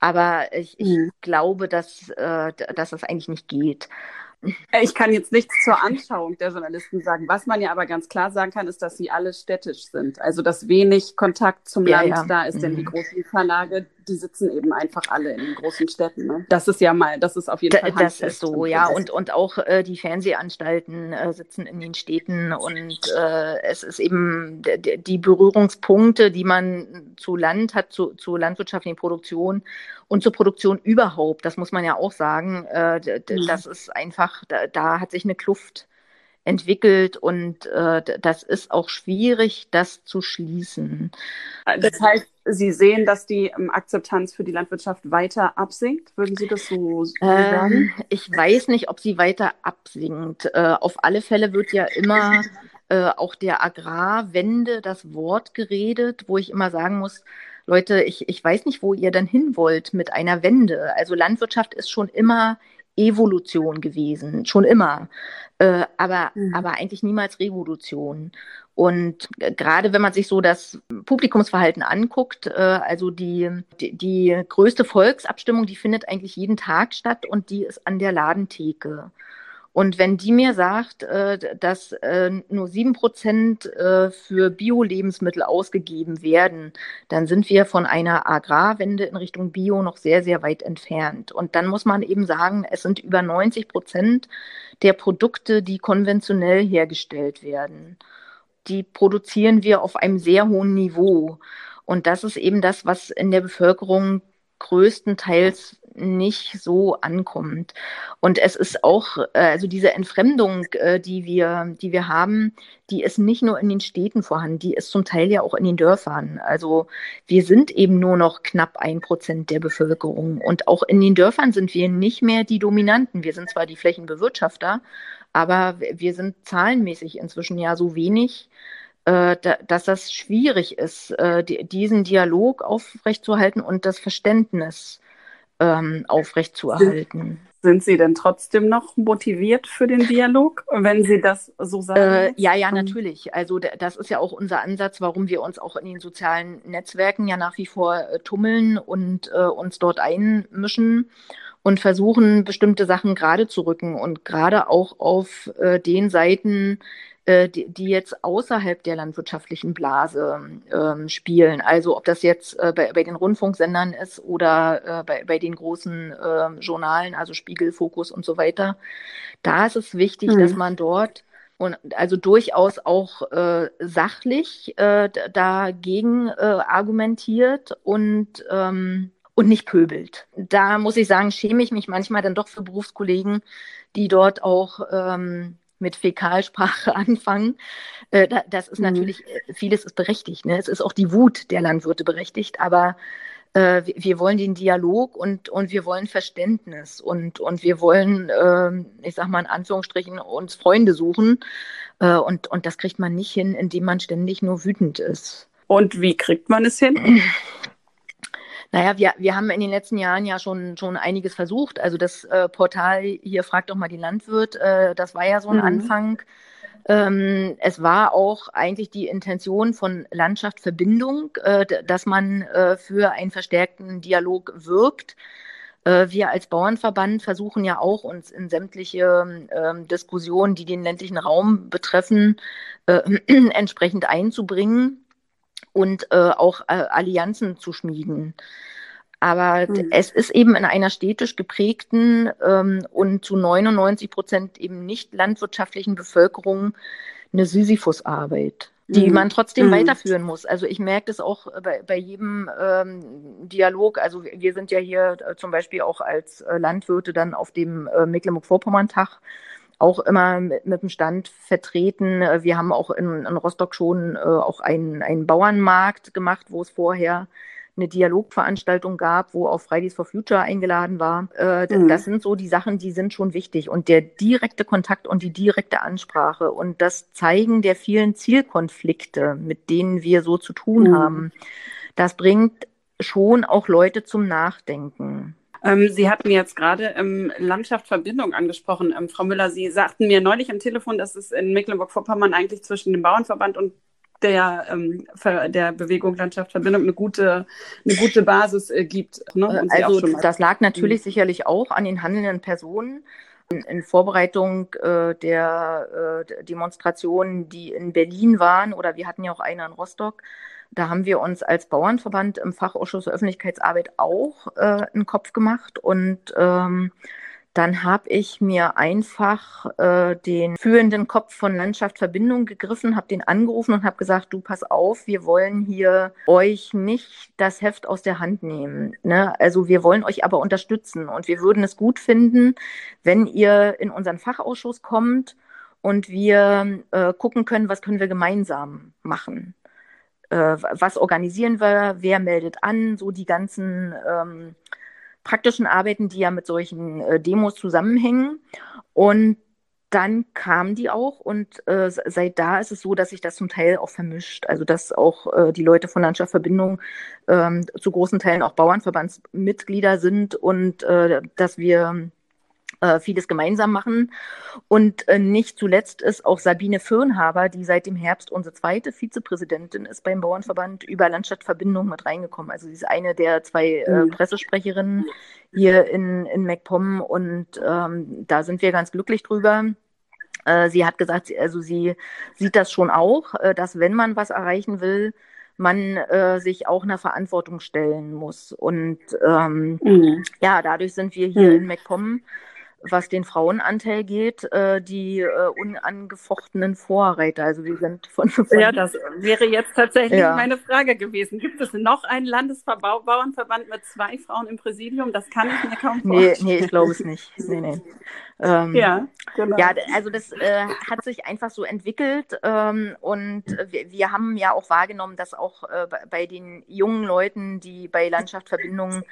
Aber ich, ich mm. glaube, dass, äh, dass das eigentlich nicht geht. Ich kann jetzt nichts zur Anschauung der Journalisten sagen. Was man ja aber ganz klar sagen kann, ist, dass sie alle städtisch sind. Also dass wenig Kontakt zum ja, Land ja. da ist, denn mhm. die großen Verlage, die sitzen eben einfach alle in den großen Städten. Ne? Das ist ja mal, das ist auf jeden da, Fall. Das ist so, ja. Und, und auch äh, die Fernsehanstalten äh, sitzen in den Städten und äh, es ist eben die Berührungspunkte, die man zu Land hat, zu, zu landwirtschaftlichen Produktion und zur Produktion überhaupt, das muss man ja auch sagen, äh, mhm. das ist einfach, da, da, hat sich eine Kluft entwickelt und äh, das ist auch schwierig, das zu schließen. Das heißt, Sie sehen, dass die ähm, Akzeptanz für die Landwirtschaft weiter absinkt? Würden Sie das so, ähm, sagen? Ich weiß nicht, ob sie weiter absinkt. Äh, auf alle Fälle wird ja immer äh, auch der Agrarwende das Wort geredet, wo ich immer sagen muss, Leute, ich, ich weiß nicht, wo ihr dann hin wollt mit einer Wende. Also Landwirtschaft ist schon immer Evolution gewesen, schon immer, äh, aber, mhm. aber eigentlich niemals Revolution. Und gerade wenn man sich so das Publikumsverhalten anguckt, äh, also die, die, die größte Volksabstimmung, die findet eigentlich jeden Tag statt und die ist an der Ladentheke. Und wenn die mir sagt, äh, dass äh, nur sieben Prozent äh, für Bio-Lebensmittel ausgegeben werden, dann sind wir von einer Agrarwende in Richtung Bio noch sehr, sehr weit entfernt. Und dann muss man eben sagen, es sind über 90 Prozent der Produkte, die konventionell hergestellt werden. Die produzieren wir auf einem sehr hohen Niveau. Und das ist eben das, was in der Bevölkerung größtenteils nicht so ankommt. Und es ist auch, äh, also diese Entfremdung, äh, die wir, die wir haben, die ist nicht nur in den Städten vorhanden, die ist zum Teil ja auch in den Dörfern. Also wir sind eben nur noch knapp ein Prozent der Bevölkerung. Und auch in den Dörfern sind wir nicht mehr die Dominanten. Wir sind zwar die Flächenbewirtschafter, aber wir sind zahlenmäßig inzwischen ja so wenig, äh, dass das schwierig ist, diesen Dialog aufrechtzuerhalten und das Verständnis ähm, aufrechtzuerhalten. Sind Sie denn trotzdem noch motiviert für den Dialog, wenn Sie das so sagen? Äh, ja, ja, natürlich. Also das ist ja auch unser Ansatz, warum wir uns auch in den sozialen Netzwerken ja nach wie vor äh, tummeln und äh, uns dort einmischen und versuchen, bestimmte Sachen gerade zu rücken und gerade auch auf äh, den Seiten, äh, die, die, jetzt außerhalb der landwirtschaftlichen Blase ähm, spielen. Also ob das jetzt äh, bei, bei, den Rundfunksendern ist oder äh, bei, bei, den großen ähm, Journalen, also Spiegel, Fokus und so weiter. Da ist es wichtig, mhm. dass man dort und also durchaus auch äh, sachlich äh, dagegen äh, argumentiert und ähm, und nicht pöbelt. Da muss ich sagen, schäme ich mich manchmal dann doch für Berufskollegen, die dort auch ähm, mit Fäkalsprache [laughs] anfangen. Äh, das ist mhm. natürlich, äh, vieles ist berechtigt. Ne? Es ist auch die Wut der Landwirte berechtigt, aber äh, wir wollen den Dialog und, und wir wollen Verständnis und, und wir wollen, äh, ich sag mal in Anführungsstrichen, uns Freunde suchen. Äh, und, und das kriegt man nicht hin, indem man ständig nur wütend ist. Und wie kriegt man es hin? [clears throat] Naja, wir, wir haben in den letzten Jahren ja schon, schon einiges versucht. Also das äh, Portal hier fragt doch mal die Landwirt, äh, das war ja so ein mhm. Anfang. Ähm, es war auch eigentlich die Intention von Landschaft Verbindung, äh, dass man äh, für einen verstärkten Dialog wirkt. Äh, wir als Bauernverband versuchen ja auch, uns in sämtliche ähm, Diskussionen, die den ländlichen Raum betreffen, äh, [clears throat] entsprechend einzubringen und äh, auch äh, Allianzen zu schmieden. Aber mhm. es ist eben in einer städtisch geprägten ähm, und zu 99 Prozent eben nicht landwirtschaftlichen Bevölkerung eine Sisyphusarbeit, die mhm. man trotzdem mhm. weiterführen muss. Also ich merke das auch bei, bei jedem ähm, Dialog. Also wir sind ja hier äh, zum Beispiel auch als äh, Landwirte dann auf dem äh, Mecklenburg-Vorpommern-Tag auch immer mit, mit dem Stand vertreten. Äh, wir haben auch in, in Rostock schon äh, auch einen, einen Bauernmarkt gemacht, wo es vorher eine Dialogveranstaltung gab, wo auch Fridays for Future eingeladen war. Äh, mhm. Das sind so die Sachen, die sind schon wichtig. Und der direkte Kontakt und die direkte Ansprache und das Zeigen der vielen Zielkonflikte, mit denen wir so zu tun mhm. haben, das bringt schon auch Leute zum Nachdenken. Ähm, Sie hatten jetzt gerade ähm, Landschaft Verbindung angesprochen, ähm, Frau Müller. Sie sagten mir neulich am Telefon, dass es in Mecklenburg-Vorpommern eigentlich zwischen dem Bauernverband und der, ähm, der Bewegung Landschaft Verbindung eine gute, eine gute Basis äh, gibt. Ne? also das lag natürlich mhm. sicherlich auch an den handelnden Personen. In, in Vorbereitung äh, der äh, Demonstrationen, die in Berlin waren, oder wir hatten ja auch eine in Rostock, da haben wir uns als Bauernverband im Fachausschuss Öffentlichkeitsarbeit auch äh, einen Kopf gemacht und ähm, dann habe ich mir einfach äh, den führenden Kopf von Landschaft Verbindung gegriffen, habe den angerufen und habe gesagt, du pass auf, wir wollen hier euch nicht das Heft aus der Hand nehmen. Ne? Also wir wollen euch aber unterstützen und wir würden es gut finden, wenn ihr in unseren Fachausschuss kommt und wir äh, gucken können, was können wir gemeinsam machen. Äh, was organisieren wir, wer meldet an, so die ganzen ähm, praktischen Arbeiten, die ja mit solchen äh, Demos zusammenhängen. Und dann kamen die auch und äh, seit da ist es so, dass sich das zum Teil auch vermischt. Also dass auch äh, die Leute von Landschaftsverbindung ähm, zu großen Teilen auch Bauernverbandsmitglieder sind und äh, dass wir vieles gemeinsam machen. Und äh, nicht zuletzt ist auch Sabine Firnhaber, die seit dem Herbst unsere zweite Vizepräsidentin ist beim Bauernverband, über Landstadtverbindung mit reingekommen. Also sie ist eine der zwei äh, mhm. Pressesprecherinnen hier in, in MacPom und ähm, da sind wir ganz glücklich drüber. Äh, sie hat gesagt, also sie sieht das schon auch, äh, dass wenn man was erreichen will, man äh, sich auch einer Verantwortung stellen muss. Und ähm, mhm. ja, dadurch sind wir hier mhm. in MacPom was den Frauenanteil geht, äh, die äh, unangefochtenen Vorreiter. Also wir sind von, von Ja, das wäre jetzt tatsächlich ja. meine Frage gewesen. Gibt es noch einen Landesbauernverband mit zwei Frauen im Präsidium? Das kann ich mir kaum vorstellen. Nee, nee ich glaube es nicht. Nee, nee. Ähm, ja, genau. Ja, also das äh, hat sich einfach so entwickelt ähm, und wir, wir, haben ja auch wahrgenommen, dass auch äh, bei den jungen Leuten, die bei Landschaftsverbindungen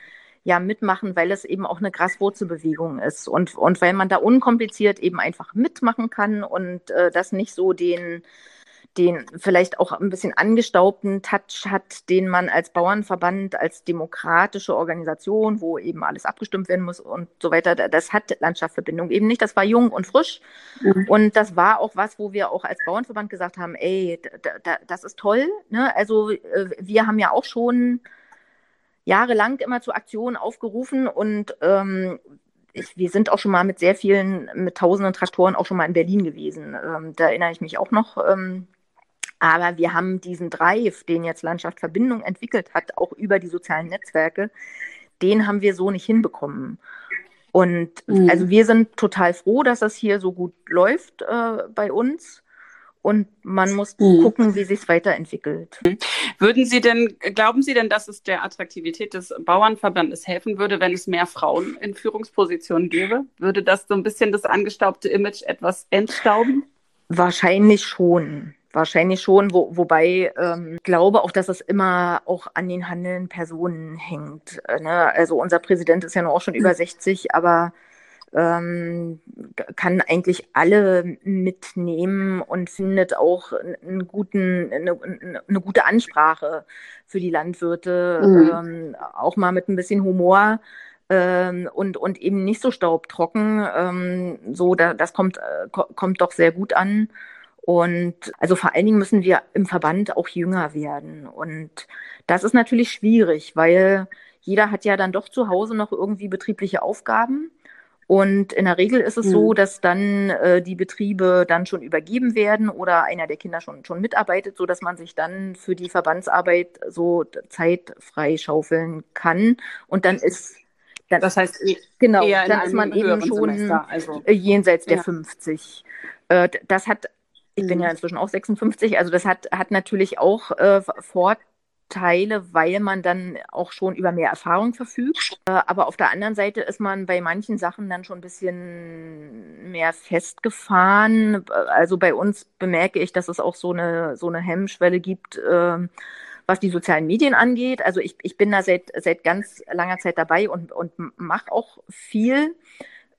ja mitmachen, weil es eben auch eine Graswurzelbewegung ist und, und weil man da unkompliziert eben einfach mitmachen kann und äh, das nicht so den, den vielleicht auch ein bisschen angestaubten Touch hat, den man als Bauernverband, als demokratische Organisation, wo eben alles abgestimmt werden muss und so weiter, das hat Landschaftsverbindung eben nicht. Das war jung und frisch. Mhm. Und das war auch was, wo wir auch als Bauernverband gesagt haben, ey, das ist toll. Ne? Also äh, wir haben ja auch schon jahrelang immer zu Aktionen aufgerufen und ähm, ich, wir sind auch schon mal mit sehr vielen, mit tausenden Traktoren auch schon mal in Berlin gewesen. Ähm, da erinnere ich mich auch noch. Ähm, aber wir haben diesen Drive, den jetzt Landschaft Verbindung entwickelt hat, auch über die sozialen Netzwerke, den haben wir so nicht hinbekommen. Und mhm. also wir sind total froh, dass das hier so gut läuft äh, bei uns und man muss mhm. gucken, wie sich es weiterentwickelt. Würden Sie denn, glauben Sie denn, dass es der Attraktivität des Bauernverbandes helfen würde, wenn es mehr Frauen in Führungspositionen gäbe? Würde das so ein bisschen das angestaubte Image etwas entstauben? Wahrscheinlich schon. Wahrscheinlich schon, wo, wobei ähm, ich glaube auch, dass es immer auch an den handelnden Personen hängt. Äh, ne? Also unser Präsident ist ja noch auch schon mhm. über 60, aber ähm, kann eigentlich alle mitnehmen und findet auch einen guten, eine, eine gute Ansprache für die Landwirte, mhm. ähm, auch mal mit ein bisschen Humor ähm, und, und eben nicht so staubtrocken. Ähm, so, da, das kommt, äh, kommt doch sehr gut an. Und also vor allen Dingen müssen wir im Verband auch jünger werden. Und das ist natürlich schwierig, weil jeder hat ja dann doch zu Hause noch irgendwie betriebliche Aufgaben. Und in der Regel ist es mhm. so, dass dann äh, die Betriebe dann schon übergeben werden oder einer der Kinder schon, schon mitarbeitet, sodass man sich dann für die Verbandsarbeit so Zeit freischaufeln kann. Und dann ist dann, das heißt, e-, genau, dann ist man eben schon also. Äh, jenseits der ja. 50. Äh, das hat, ich bin ja mhm. inzwischen auch 56, also das hat, hat natürlich auch äh, Vorteile Teile, weil man dann auch schon über mehr Erfahrung verfügt. Äh, aber auf der anderen Seite ist man bei manchen Sachen dann schon ein bisschen mehr festgefahren. Also bei uns bemerke ich, dass es auch so eine, so eine Hemmschwelle gibt, ähm, was die sozialen Medien angeht. Also ich, ich bin da seit, seit ganz langer Zeit dabei und, und mache auch viel.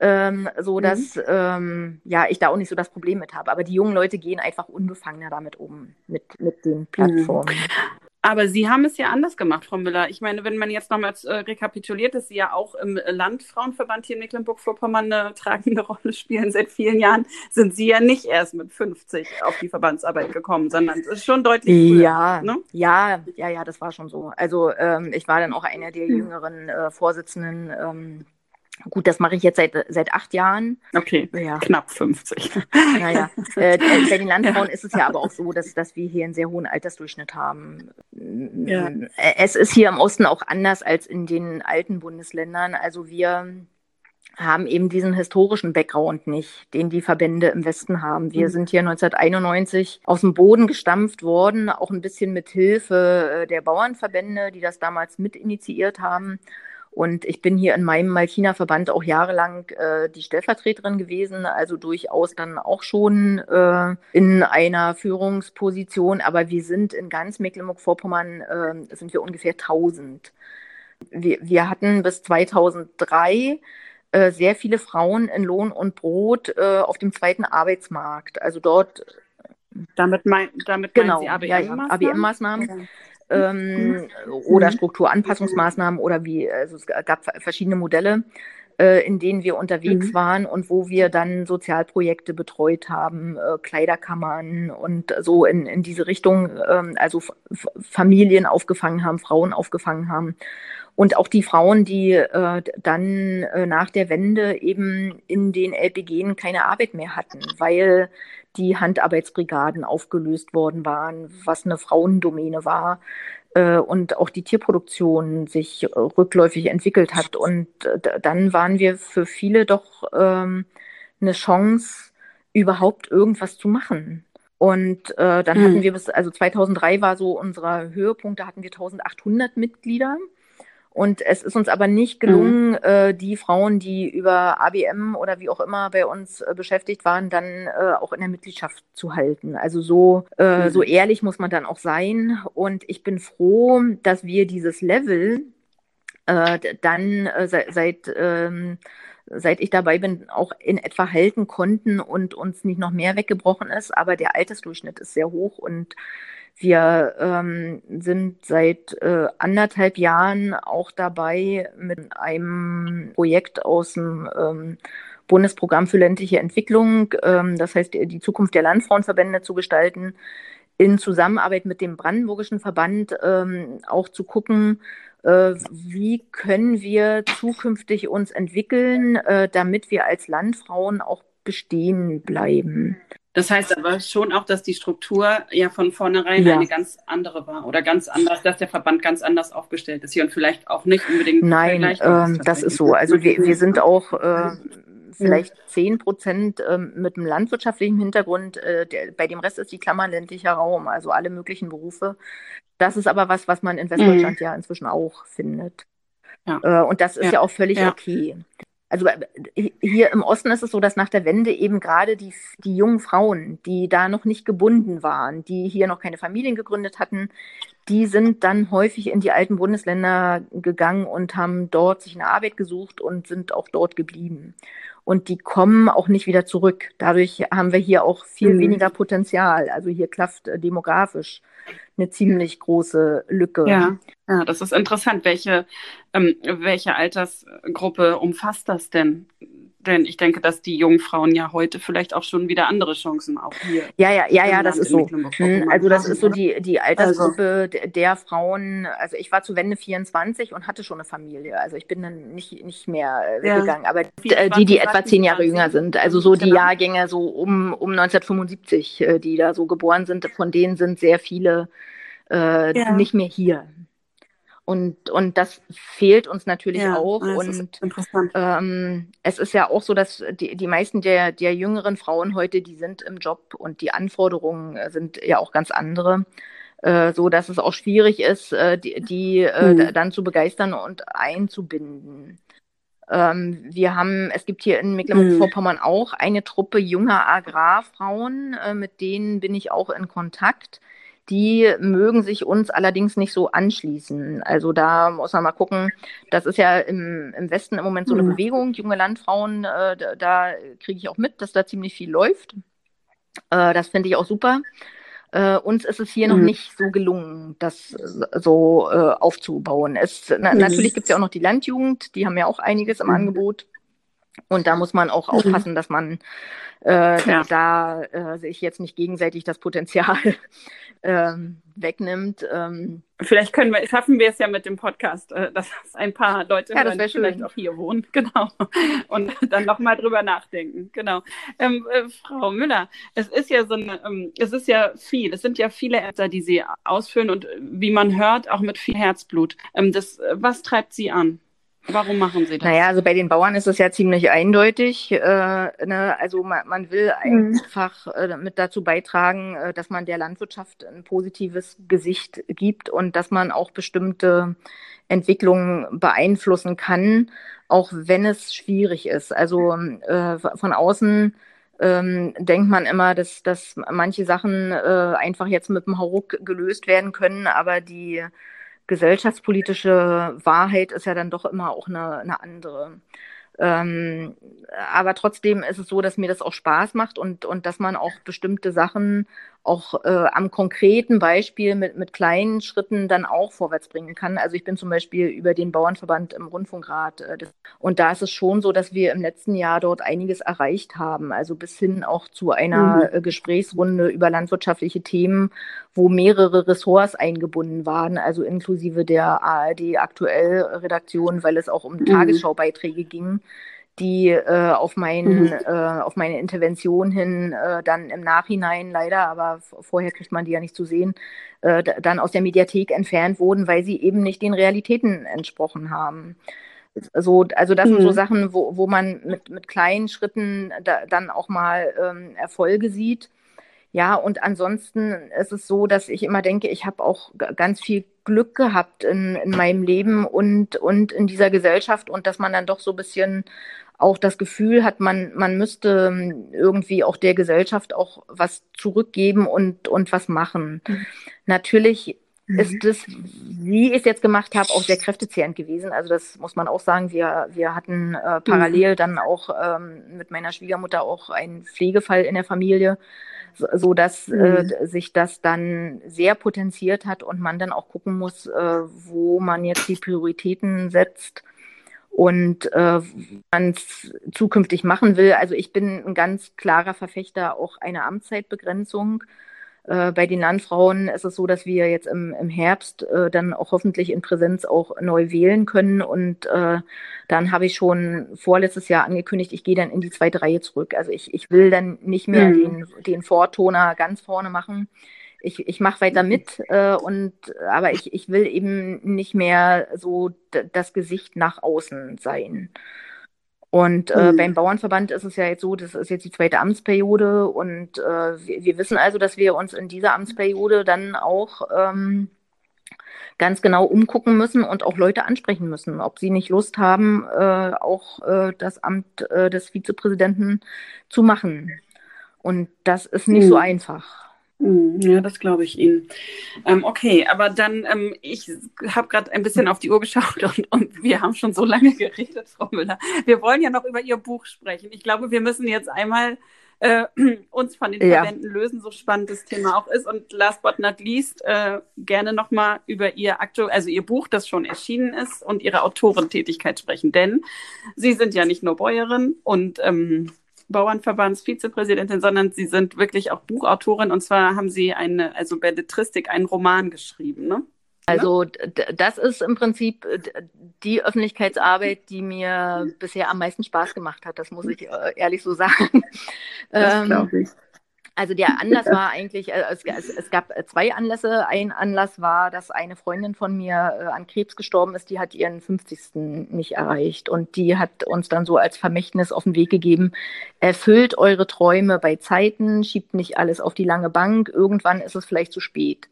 Ähm, so mhm. dass mhm. ähm, ja ich da auch nicht so das Problem mit habe. Aber die jungen Leute gehen einfach unbefangener damit um mit, mit den Plattformen. Aber Sie haben es ja anders gemacht, Frau Müller. Ich meine, wenn man jetzt nochmals äh, rekapituliert, dass Sie ja auch im Landfrauenverband hier in Mecklenburg-Vorpommern eine tragende [laughs] Rolle spielen seit vielen Jahren, sind Sie ja nicht erst mit 50 auf die Verbandsarbeit gekommen, sondern es ist schon deutlich früher. Ja, ne? ja, ja, ja, das war schon so. Also ähm, ich war dann auch einer der hm. jüngeren äh, Vorsitzenden ähm, Gut, das mache ich jetzt seit, seit acht Jahren. Okay, ja. knapp 50. Naja, äh, [laughs] bei den Landfrauen ja. ist es ja aber auch so, dass, dass wir hier einen sehr hohen Altersdurchschnitt haben. Ja. Es ist hier im Osten auch anders als in den alten Bundesländern. Also wir haben eben diesen historischen Background nicht, den die Verbände im Westen haben. Wir mhm. sind hier 1991 aus dem Boden gestampft worden, auch ein bisschen mit Hilfe äh, der Bauernverbände, die das damals mit initiiert haben. Und ich bin hier in meinem Malkina-Verband auch jahrelang äh, die Stellvertreterin gewesen, also durchaus dann auch schon äh, in einer Führungsposition. Aber wir sind in ganz Mecklenburg-Vorpommern, äh, sind wir ungefähr 1000. Wir, wir hatten bis 2003 äh, sehr viele Frauen in Lohn und Brot äh, auf dem zweiten Arbeitsmarkt. Also dort. Damit, mein, damit genau, Sie ABM-Maßnahmen? Ja, ABM-Maßnahmen. Okay ähm, mhm. oder Strukturanpassungsmaßnahmen oder wie, also es gab verschiedene Modelle, äh, in denen wir unterwegs mhm. waren und wo wir dann Sozialprojekte betreut haben, äh, Kleiderkammern und so in, in diese Richtung, äh, also Familien aufgefangen haben, Frauen aufgefangen haben. Und auch die Frauen, die äh, dann äh, nach der Wende eben in den LPGen keine Arbeit mehr hatten, weil die Handarbeitsbrigaden aufgelöst worden waren, was eine Frauendomäne war äh, und auch die Tierproduktion sich äh, rückläufig entwickelt hat. Und äh, dann waren wir für viele doch ähm, eine Chance, überhaupt irgendwas zu machen. Und äh, dann mhm. hatten wir bis, also 2003 war so unser Höhepunkt, da hatten wir 1800 Mitglieder. Und es ist uns aber nicht gelungen, mhm. äh, die Frauen, die über ABM oder wie auch immer bei uns äh, beschäftigt waren, dann äh, auch in der Mitgliedschaft zu halten. Also so, äh, mhm. so ehrlich muss man dann auch sein. Und ich bin froh, dass wir dieses Level äh, dann äh, seit, seit ähm, seit ich dabei bin, auch in etwa halten konnten und uns nicht noch mehr weggebrochen ist. Aber der Altersdurchschnitt ist sehr hoch und wir ähm, sind seit äh, anderthalb Jahren auch dabei mit einem Projekt aus dem ähm, Bundesprogramm für ländliche Entwicklung, ähm, das heißt die Zukunft der Landfrauenverbände zu gestalten, in Zusammenarbeit mit dem Brandenburgischen Verband ähm, auch zu gucken, äh, wie können wir zukünftig uns entwickeln, äh, damit wir als Landfrauen auch bestehen bleiben. Das heißt aber schon auch, dass die Struktur ja von vornherein ja. eine ganz andere war oder ganz anders, dass der Verband ganz anders aufgestellt ist hier und vielleicht auch nicht unbedingt. Nein, ähm, das ist so. Also wir, wir sind auch äh, vielleicht zehn Prozent äh, mit einem landwirtschaftlichen Hintergrund. Äh, der, bei dem Rest ist die Klammer ländlicher Raum, also alle möglichen Berufe. Das ist aber was, was man in Westdeutschland mhm. ja inzwischen auch findet. Ja. Äh, und das ist ja, ja auch völlig okay also äh, hier im Osten ist es so, dass nach der Wende eben gerade die, die jungen Frauen, die da noch nicht gebunden waren, die hier noch keine Familien gegründet hatten, die sind dann häufig in die alten Bundesländer gegangen und haben dort sich eine Arbeit gesucht und sind auch dort geblieben. Und die kommen auch nicht wieder zurück. Dadurch haben wir hier auch viel mhm. weniger Potenzial. Also hier klafft äh, demografisch eine ziemlich große Lücke. Ja, ja das ist interessant. Welche, ähm, welche Altersgruppe umfasst das denn? Denn ich denke, dass die jungen Frauen ja heute vielleicht auch schon wieder andere Chancen auch hier. Ja, ja, ja, ja, das ist so. Hm, also das ist so die, die Altersgruppe also. der Frauen. Also ich war zu Wende 24 und hatte schon eine Familie. Also ich bin dann nicht, nicht mehr äh, ja. gegangen. Aber die, die etwa zehn Jahre jünger sind. Also so die genau. Jahrgänge so um, um 1975, äh, die da so geboren sind, von denen sind sehr viele äh, ja. nicht mehr hier. Und, und das fehlt uns natürlich ja, auch. Und ähm, es ist ja auch so, dass die, die meisten der, der jüngeren Frauen heute, die sind im Job und die Anforderungen sind ja auch ganz andere. Äh, so dass es auch schwierig ist, äh, die, die äh, mhm. dann zu begeistern und einzubinden. Ähm, wir haben, es gibt hier in Mecklenburg-Vorpommern mhm. auch eine Truppe junger Agrarfrauen, äh, mit denen bin ich auch in Kontakt die mögen sich uns allerdings nicht so anschließen. Also da muss man mal gucken. Das ist ja im, im Westen im Moment so eine mhm. Bewegung, junge Landfrauen. Äh, da, da kriege ich auch mit, dass da ziemlich viel läuft. Äh, das finde ich auch super. Äh, uns ist es hier mhm. noch nicht so gelungen, das so äh, aufzubauen. Es, na, mhm. Natürlich gibt es ja auch noch die Landjugend, die haben ja auch einiges im mhm. Angebot. Und da muss man auch mhm. aufpassen, dass man äh, ja. da äh, sich jetzt nicht gegenseitig das Potenzial [laughs] ähm, wegnimmt. Ähm, vielleicht können wir, schaffen wir es ja mit dem Podcast, äh, dass [laughs] ein paar Leute ja, hören, die vielleicht auch hier wohnen, [laughs] genau, und dann nochmal drüber nachdenken, genau. Ähm, äh, Frau Müller, es ist ja so eine, ähm, es ist ja viel, es sind ja viele Ämter, die Sie ausfüllen und wie man hört, auch mit viel Herzblut. Ähm, das, was treibt Sie an? Warum machen Sie das? Naja, also bei den Bauern ist es ja ziemlich eindeutig. Äh, ne? Also man, man will mhm. einfach äh, mit dazu beitragen, äh, dass man der Landwirtschaft ein positives Gesicht gibt und dass man auch bestimmte Entwicklungen beeinflussen kann, auch wenn es schwierig ist. Also äh, von außen ähm, denkt man immer, dass, dass manche Sachen äh, einfach jetzt mit dem Hauruck gelöst werden können, aber die gesellschaftspolitische Wahrheit ist ja dann doch immer auch eine, eine andere. Ähm, aber trotzdem ist es so, dass mir das auch Spaß macht und, und dass man auch bestimmte Sachen auch äh, am konkreten Beispiel mit, mit kleinen Schritten dann auch vorwärts bringen kann. Also ich bin zum Beispiel über den Bauernverband im Rundfunkrat äh, und da ist es schon so, dass wir im letzten Jahr dort einiges erreicht haben. Also bis hin auch zu einer mhm. äh, Gesprächsrunde über landwirtschaftliche Themen, wo mehrere Ressorts eingebunden waren, also inklusive der ARD aktuell Redaktion, weil es auch um mhm. Tagesschaubeiträge ging die äh, auf, mein, mhm. äh, auf meine Intervention hin äh, dann im Nachhinein leider, aber vorher kriegt man die ja nicht zu sehen, äh, dann aus der Mediathek entfernt wurden, weil sie eben nicht den Realitäten entsprochen haben. So, also das mhm. sind so mhm. Sachen, wo, wo man mit, mit kleinen Schritten da, dann auch mal ähm, Erfolge sieht. Ja, und ansonsten ist es so, dass ich immer denke, ich habe auch ganz viel Glück gehabt in, in meinem Leben und, und in dieser Gesellschaft und dass man dann doch so ein bisschen auch das Gefühl hat, man, man müsste ähm, irgendwie auch der Gesellschaft auch was zurückgeben und, und was machen. Mhm. Natürlich mhm. ist es, wie ich es jetzt gemacht habe, auch sehr kräftezehrend gewesen. Also das muss man auch sagen. Wir, wir hatten äh, parallel mhm. dann auch ähm, mit meiner Schwiegermutter auch einen Pflegefall in der Familie so, so dass äh, mhm. sich das dann sehr potenziert hat und man dann auch gucken muss, äh, wo man jetzt die Prioritäten setzt und äh, man es zukünftig machen will. Also ich bin ein ganz klarer Verfechter auch einer Amtszeitbegrenzung. Äh, bei den Landfrauen ist es so, dass wir jetzt im, im Herbst äh, dann auch hoffentlich in Präsenz auch neu wählen können. Und äh, dann habe ich schon vorletztes Jahr angekündigt, ich gehe dann in die zweite Reihe zurück. Also ich, ich will dann nicht mehr mhm. den, den Vortoner ganz vorne machen. Ich, ich mache weiter mit, äh, und aber ich, ich will eben nicht mehr so das Gesicht nach außen sein. Und äh, mhm. beim Bauernverband ist es ja jetzt so, das ist jetzt die zweite Amtsperiode und äh, wir, wir, wissen also, dass wir uns in dieser Amtsperiode dann auch ähm, ganz genau umgucken müssen und auch Leute ansprechen müssen, ob sie nicht Lust haben, äh, auch äh, das Amt äh, des Vizepräsidenten zu machen. Und das ist nicht mhm. so einfach. Hm, ja, das glaube ich Ihnen. Ähm, okay, aber dann, ähm, ich habe gerade ein bisschen auf die Uhr geschaut [laughs] und, und, wir haben schon so lange geredet, Frau Müller. Wir wollen ja noch über Ihr Buch sprechen. Ich glaube, wir müssen jetzt einmal äh, [clears throat] uns von den ja. Verbänden lösen, so spannend das Thema auch ist. Und last but not least, äh, gerne nochmal über Ihr aktuell, also Ihr Buch, das schon erschienen ist, und Ihre Autorentätigkeit sprechen. Denn Sie sind ja nicht nur Bäuerin und ähm, Bauernverbandsvizepräsidentin, sondern Sie sind wirklich auch Buchautorin und zwar haben Sie eine, also Belletristik, einen Roman geschrieben, ne? Also das ist im Prinzip die Öffentlichkeitsarbeit, die mir bisher am meisten Spaß gemacht hat. Das muss ich äh, ehrlich so sagen. Das glaube ich. Also der Anlass war eigentlich, äh, es, es, es, gab äh, zwei Anlässe. Ein Anlass war, dass eine Freundin von mir äh, an Krebs gestorben ist, die hat ihren 50. nicht erreicht. Und die hat uns dann so als Vermächtnis auf den Weg gegeben, erfüllt eure Träume bei Zeiten, schiebt nicht alles auf die lange Bank, irgendwann ist es vielleicht zu spät.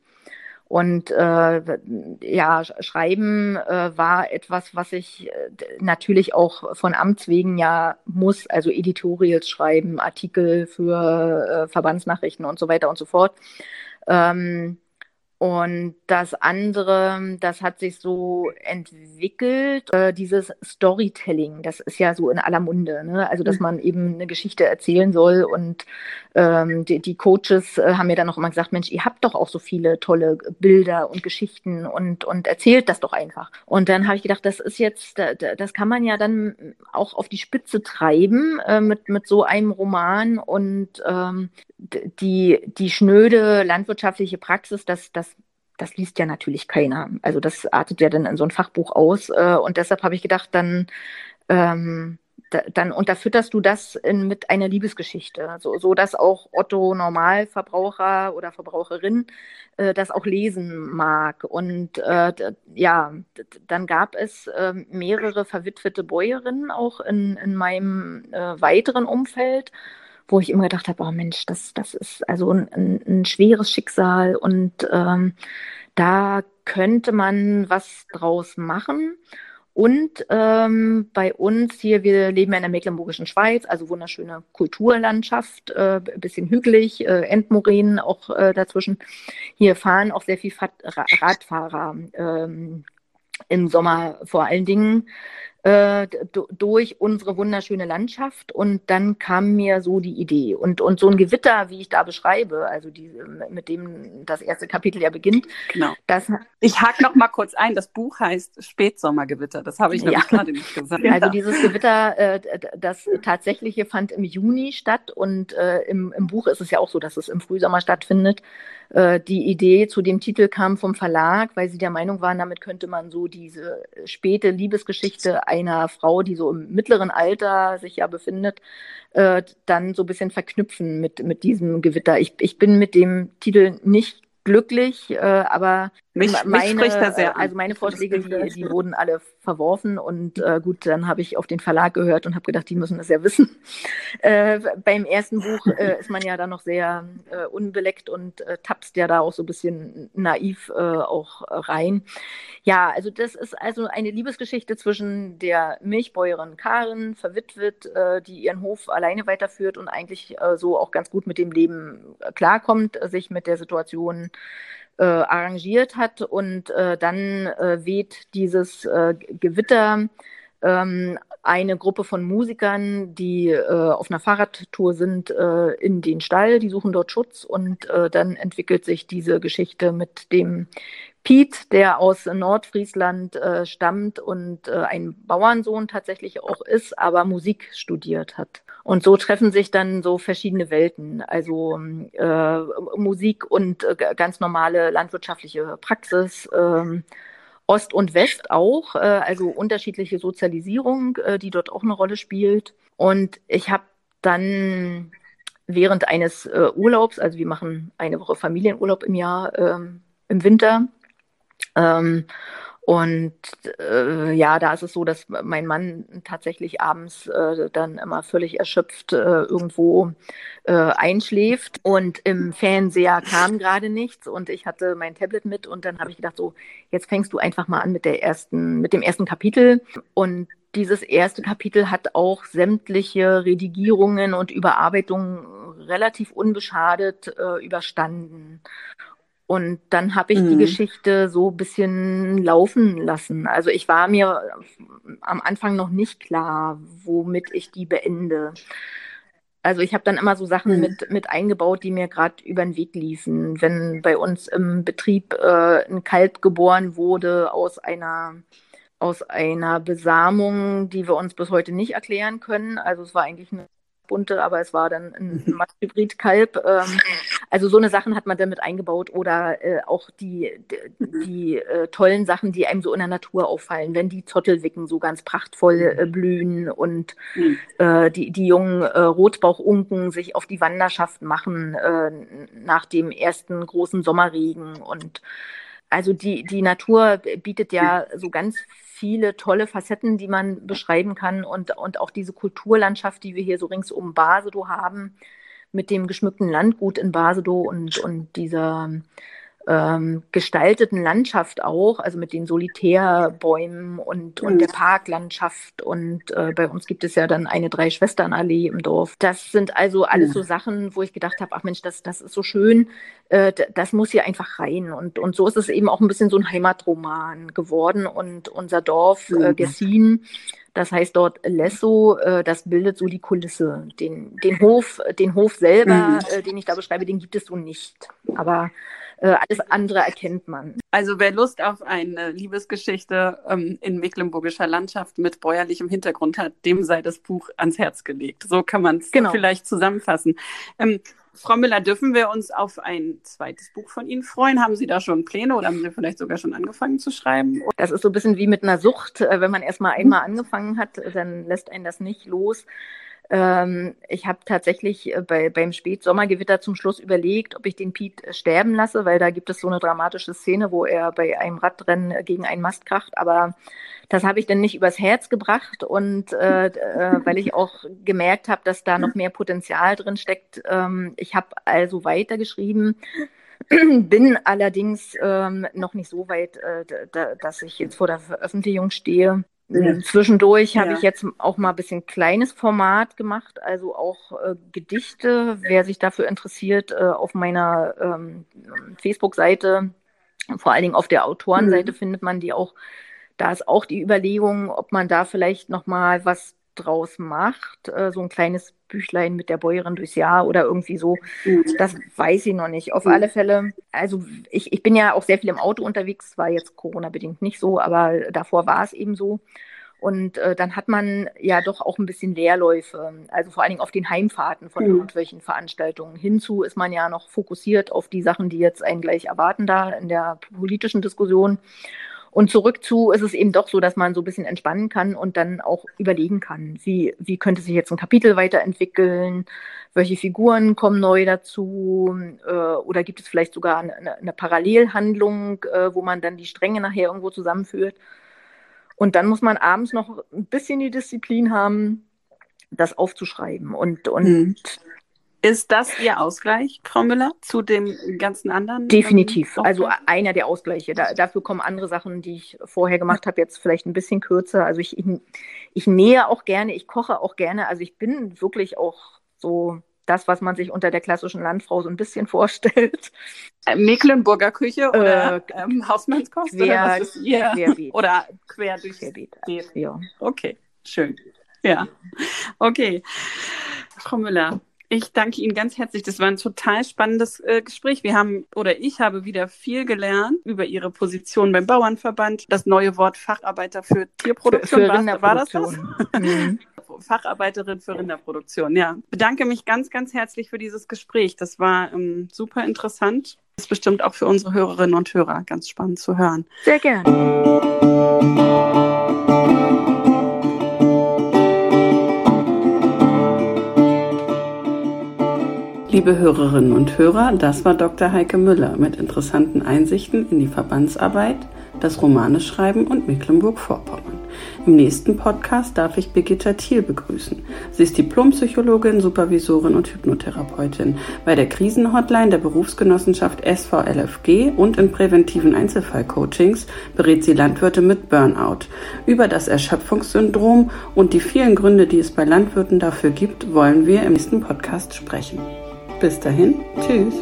Und äh, ja, Schreiben äh, war etwas, was ich äh, natürlich auch von Amts wegen ja muss, also Editorials schreiben, Artikel für äh, Verbandsnachrichten und so weiter und so fort. Ähm, und das andere, das hat sich so entwickelt, äh, dieses Storytelling, das ist ja so in aller Munde, ne? also dass mhm. man eben eine Geschichte erzählen soll und ähm, die, die, Coaches äh, haben mir dann auch immer gesagt, Mensch, ihr habt doch auch so viele tolle Bilder und Geschichten und, und erzählt das doch einfach. Und dann habe ich gedacht, das ist jetzt, das kann man ja dann auch auf die Spitze treiben äh, mit, mit so einem Roman und ähm, die, die schnöde landwirtschaftliche Praxis, das, das das liest ja natürlich keiner. Also das artet ja dann in so ein Fachbuch aus. Äh, und deshalb habe ich gedacht, dann ähm, dann unterfütterst du das in, mit einer Liebesgeschichte, so, so dass auch Otto Normalverbraucher oder Verbraucherin äh, das auch lesen mag. Und äh, ja, dann gab es äh, mehrere verwitwete Bäuerinnen auch in, in meinem äh, weiteren Umfeld wo ich immer gedacht habe, oh Mensch, das, das ist also ein, ein, ein schweres Schicksal und ähm, da könnte man was draus machen. Und ähm, bei uns hier, wir leben ja in der Mecklenburgischen Schweiz, also wunderschöne Kulturlandschaft, äh, bisschen hügelig, äh, Endmoränen auch äh, dazwischen. Hier fahren auch sehr viel Fad Radfahrer ähm, im Sommer vor allen Dingen äh, durch unsere wunderschöne Landschaft und dann kam mir so die Idee und, und so ein Gewitter, wie ich da beschreibe, also die, mit dem das erste Kapitel ja beginnt. Genau. Das, ich hake noch mal kurz ein, das Buch heißt Spätsommergewitter, das habe ich ja. gerade nicht gesagt. Also dieses Gewitter, äh, das tatsächliche fand im Juni statt und äh, im, im Buch ist es ja auch so, dass es im Frühsommer stattfindet. Die Idee zu dem Titel kam vom Verlag, weil sie der Meinung waren, damit könnte man so diese späte Liebesgeschichte einer Frau, die so im mittleren Alter sich ja befindet, äh, dann so ein bisschen verknüpfen mit, mit diesem Gewitter. Ich, ich bin mit dem Titel nicht glücklich, äh, aber mich, meine, mich also meine Vorschläge, die, die wurden alle verworfen und äh, gut, dann habe ich auf den Verlag gehört und habe gedacht, die müssen das ja wissen. [laughs] Äh, beim ersten Buch äh, ist man ja da noch sehr äh, unbeleckt und äh, tapst ja da auch so ein bisschen naiv äh, auch rein. Ja, also das ist also eine Liebesgeschichte zwischen der Milchbäuerin Karin, verwitwet, äh, die ihren Hof alleine weiterführt und eigentlich äh, so auch ganz gut mit dem Leben klarkommt, sich mit der Situation äh, arrangiert hat und äh, dann äh, weht dieses äh, Gewitter ähm, eine Gruppe von Musikern, die äh, auf einer Fahrradtour sind, äh, in den Stall, die suchen dort Schutz und dann entwickelt sich diese Geschichte mit dem Piet, der aus Nordfriesland äh, stammt und äh, ein Bauernsohn tatsächlich auch ist, aber Musik studiert hat. Und so treffen sich dann so verschiedene Welten, also äh, Musik und äh, ganz normale landwirtschaftliche Praxis. Ähm, Ost und West auch, äh, also unterschiedliche Sozialisierung, äh, die dort auch eine Rolle spielt. Und ich habe dann während eines Urlaubs, also wir machen eine Woche Familienurlaub im Jahr ähm, im Winter, ähm, und äh, ja, da ist es so, dass mein Mann tatsächlich abends äh, dann immer völlig erschöpft äh, irgendwo äh, einschläft. Und im Fernseher kam gerade nichts und ich hatte mein Tablet mit und dann habe ich gedacht, so, jetzt fängst du einfach mal an mit der ersten, mit dem ersten Kapitel. Und dieses erste Kapitel hat auch sämtliche Redigierungen und Überarbeitungen relativ unbeschadet äh, überstanden. Und dann habe ich mhm. die Geschichte so ein bisschen laufen lassen. Also ich war mir am Anfang noch nicht klar, womit ich die beende. Also ich habe dann immer so Sachen mhm. mit, mit eingebaut, die mir gerade über den Weg liefen. Wenn bei uns im Betrieb äh, ein Kalb geboren wurde aus einer aus einer Besamung, die wir uns bis heute nicht erklären können. Also es war eigentlich eine bunte, aber es war dann ein mhm. Hybrid-Kalb. Ähm, also so eine Sachen hat man dann mit eingebaut oder äh, auch die, die, die äh, tollen Sachen, die einem so in der Natur auffallen, wenn die Zottelwicken so ganz prachtvoll äh, blühen und mhm. Äh, die, die jungen äh, Rotbauchunken sich auf die Wanderschaft machen äh, nach dem ersten großen Sommerregen und also die, die Natur bietet ja so ganz viele tolle Facetten, die man beschreiben kann und, und auch diese Kulturlandschaft, die wir hier so rings um Basedow haben, mit dem geschmückten Landgut in Basedow und, und dieser ähm, gestalteten Landschaft auch, also mit den Solitärbäumen und, und der mhm. Parklandschaft. Und äh, bei uns gibt es ja dann eine Drei-Schwestern-Allee im Dorf. Das sind also alles so Sachen, wo ich gedacht habe, ach Mensch, das, das ist so schön, äh, das muss hier einfach rein. Und, und so ist es eben auch ein bisschen so ein Heimatroman geworden. Und unser Dorf äh, Gessin, das heißt dort Lesso, äh, das bildet so die Kulisse. Den, den Hof, den Hof selber, mhm. äh, den ich da beschreibe, den gibt es so nicht. Aber Äh, alles andere erkennt man. Also wer Lust auf eine Liebesgeschichte ähm, in mecklenburgischer Landschaft mit bäuerlichem Hintergrund hat, dem sei das Buch ans Herz gelegt. So kann man es genau. vielleicht zusammenfassen. Ähm, Frau Müller, dürfen wir uns auf ein zweites Buch von Ihnen freuen? Haben Sie da schon Pläne oder haben Sie vielleicht sogar schon angefangen zu schreiben? Das ist so ein bisschen wie mit einer Sucht. Äh, wenn man erstmal einmal angefangen hat, dann lässt einen das nicht los. Ähm, ich habe tatsächlich äh, bei, beim Spätsommergewitter zum Schluss überlegt, ob ich den Piet äh, sterben lasse, weil da gibt es so eine dramatische Szene, wo er bei einem Radrennen gegen einen Mast kracht. Aber das habe ich dann nicht übers Herz gebracht und äh, äh, weil ich auch gemerkt habe, dass da noch mehr Potenzial drin steckt. Ähm, ich habe also weitergeschrieben. [clears throat] Bin allerdings ähm, noch nicht so weit, äh, da, dass ich jetzt vor der Veröffentlichung stehe. Ja. Zwischendurch ja. habe ich jetzt auch mal ein bisschen kleines Format gemacht, also auch äh, Gedichte. Wer sich dafür interessiert, äh, auf meiner ähm, Facebook-Seite, vor allen Dingen auf der Autorenseite, mhm. findet man die auch. Da ist auch die Überlegung, ob man da vielleicht noch mal was draus macht, äh, so ein kleines Büchlein mit der Bäuerin durchs Jahr oder irgendwie so. Mhm. Das weiß ich noch nicht. Auf mhm. alle Fälle, also ich, ich bin ja auch sehr viel im Auto unterwegs, war jetzt Corona-bedingt nicht so, aber davor war es eben so. Und äh, dann hat man ja doch auch ein bisschen Leerläufe, also vor allen Dingen auf den Heimfahrten von mhm. irgendwelchen Veranstaltungen. Hinzu ist man ja noch fokussiert auf die Sachen, die jetzt einen gleich erwarten da in der politischen Diskussion. Und zurück zu ist es eben doch so, dass man so ein bisschen entspannen kann und dann auch überlegen kann, wie, wie könnte sich jetzt ein Kapitel weiterentwickeln, welche Figuren kommen neu dazu äh, oder gibt es vielleicht sogar eine, eine Parallelhandlung, äh, wo man dann die Stränge nachher irgendwo zusammenführt. Und dann muss man abends noch ein bisschen die Disziplin haben, das aufzuschreiben und, und hm. Ist das Ihr Ausgleich, Frau Müller, zu dem ganzen anderen? Ähm, Definitiv. Ähm, also einer der Ausgleiche. Da, dafür kommen andere Sachen, die ich vorher gemacht habe, jetzt vielleicht ein bisschen kürzer. Also ich, ich, ich nähe auch gerne, ich koche auch gerne. Also ich bin wirklich auch so das, was man sich unter der klassischen Landfrau so ein bisschen [laughs] vorstellt. Äh, Mecklenburger Küche oder äh, ähm, Hausmannskost? Quer, oder was ist ihr? Querbeet. Oder quer durch Querbeet. Ja. Okay, schön. Ja, okay. Frau Müller, ich danke Ihnen ganz herzlich. Das war ein total spannendes äh, Gespräch. Wir haben oder ich habe wieder viel gelernt über Ihre Position beim Bauernverband. Das neue Wort Facharbeiter für Tierproduktion. Für, für war, war das das? Mhm. [laughs] Facharbeiterin für Rinderproduktion. Ja, bedanke mich ganz, ganz herzlich für dieses Gespräch. Das war ähm, super interessant. Das ist bestimmt auch für unsere Hörerinnen und Hörer ganz spannend zu hören. Sehr gerne. Liebe Hörerinnen und Hörer, das war Dr. Heike Müller mit interessanten Einsichten in die Verbandsarbeit, das Romaneschreiben und Mecklenburg-Vorpommern. Im nächsten Podcast darf ich Birgitta Thiel begrüßen. Sie ist Diplompsychologin, Supervisorin und Hypnotherapeutin bei der Krisenhotline der Berufsgenossenschaft SVLFG und in präventiven Einzelfallcoachings berät sie Landwirte mit Burnout. Über das Erschöpfungssyndrom und die vielen Gründe, die es bei Landwirten dafür gibt, wollen wir im nächsten Podcast sprechen. Bis dahin, tschüss.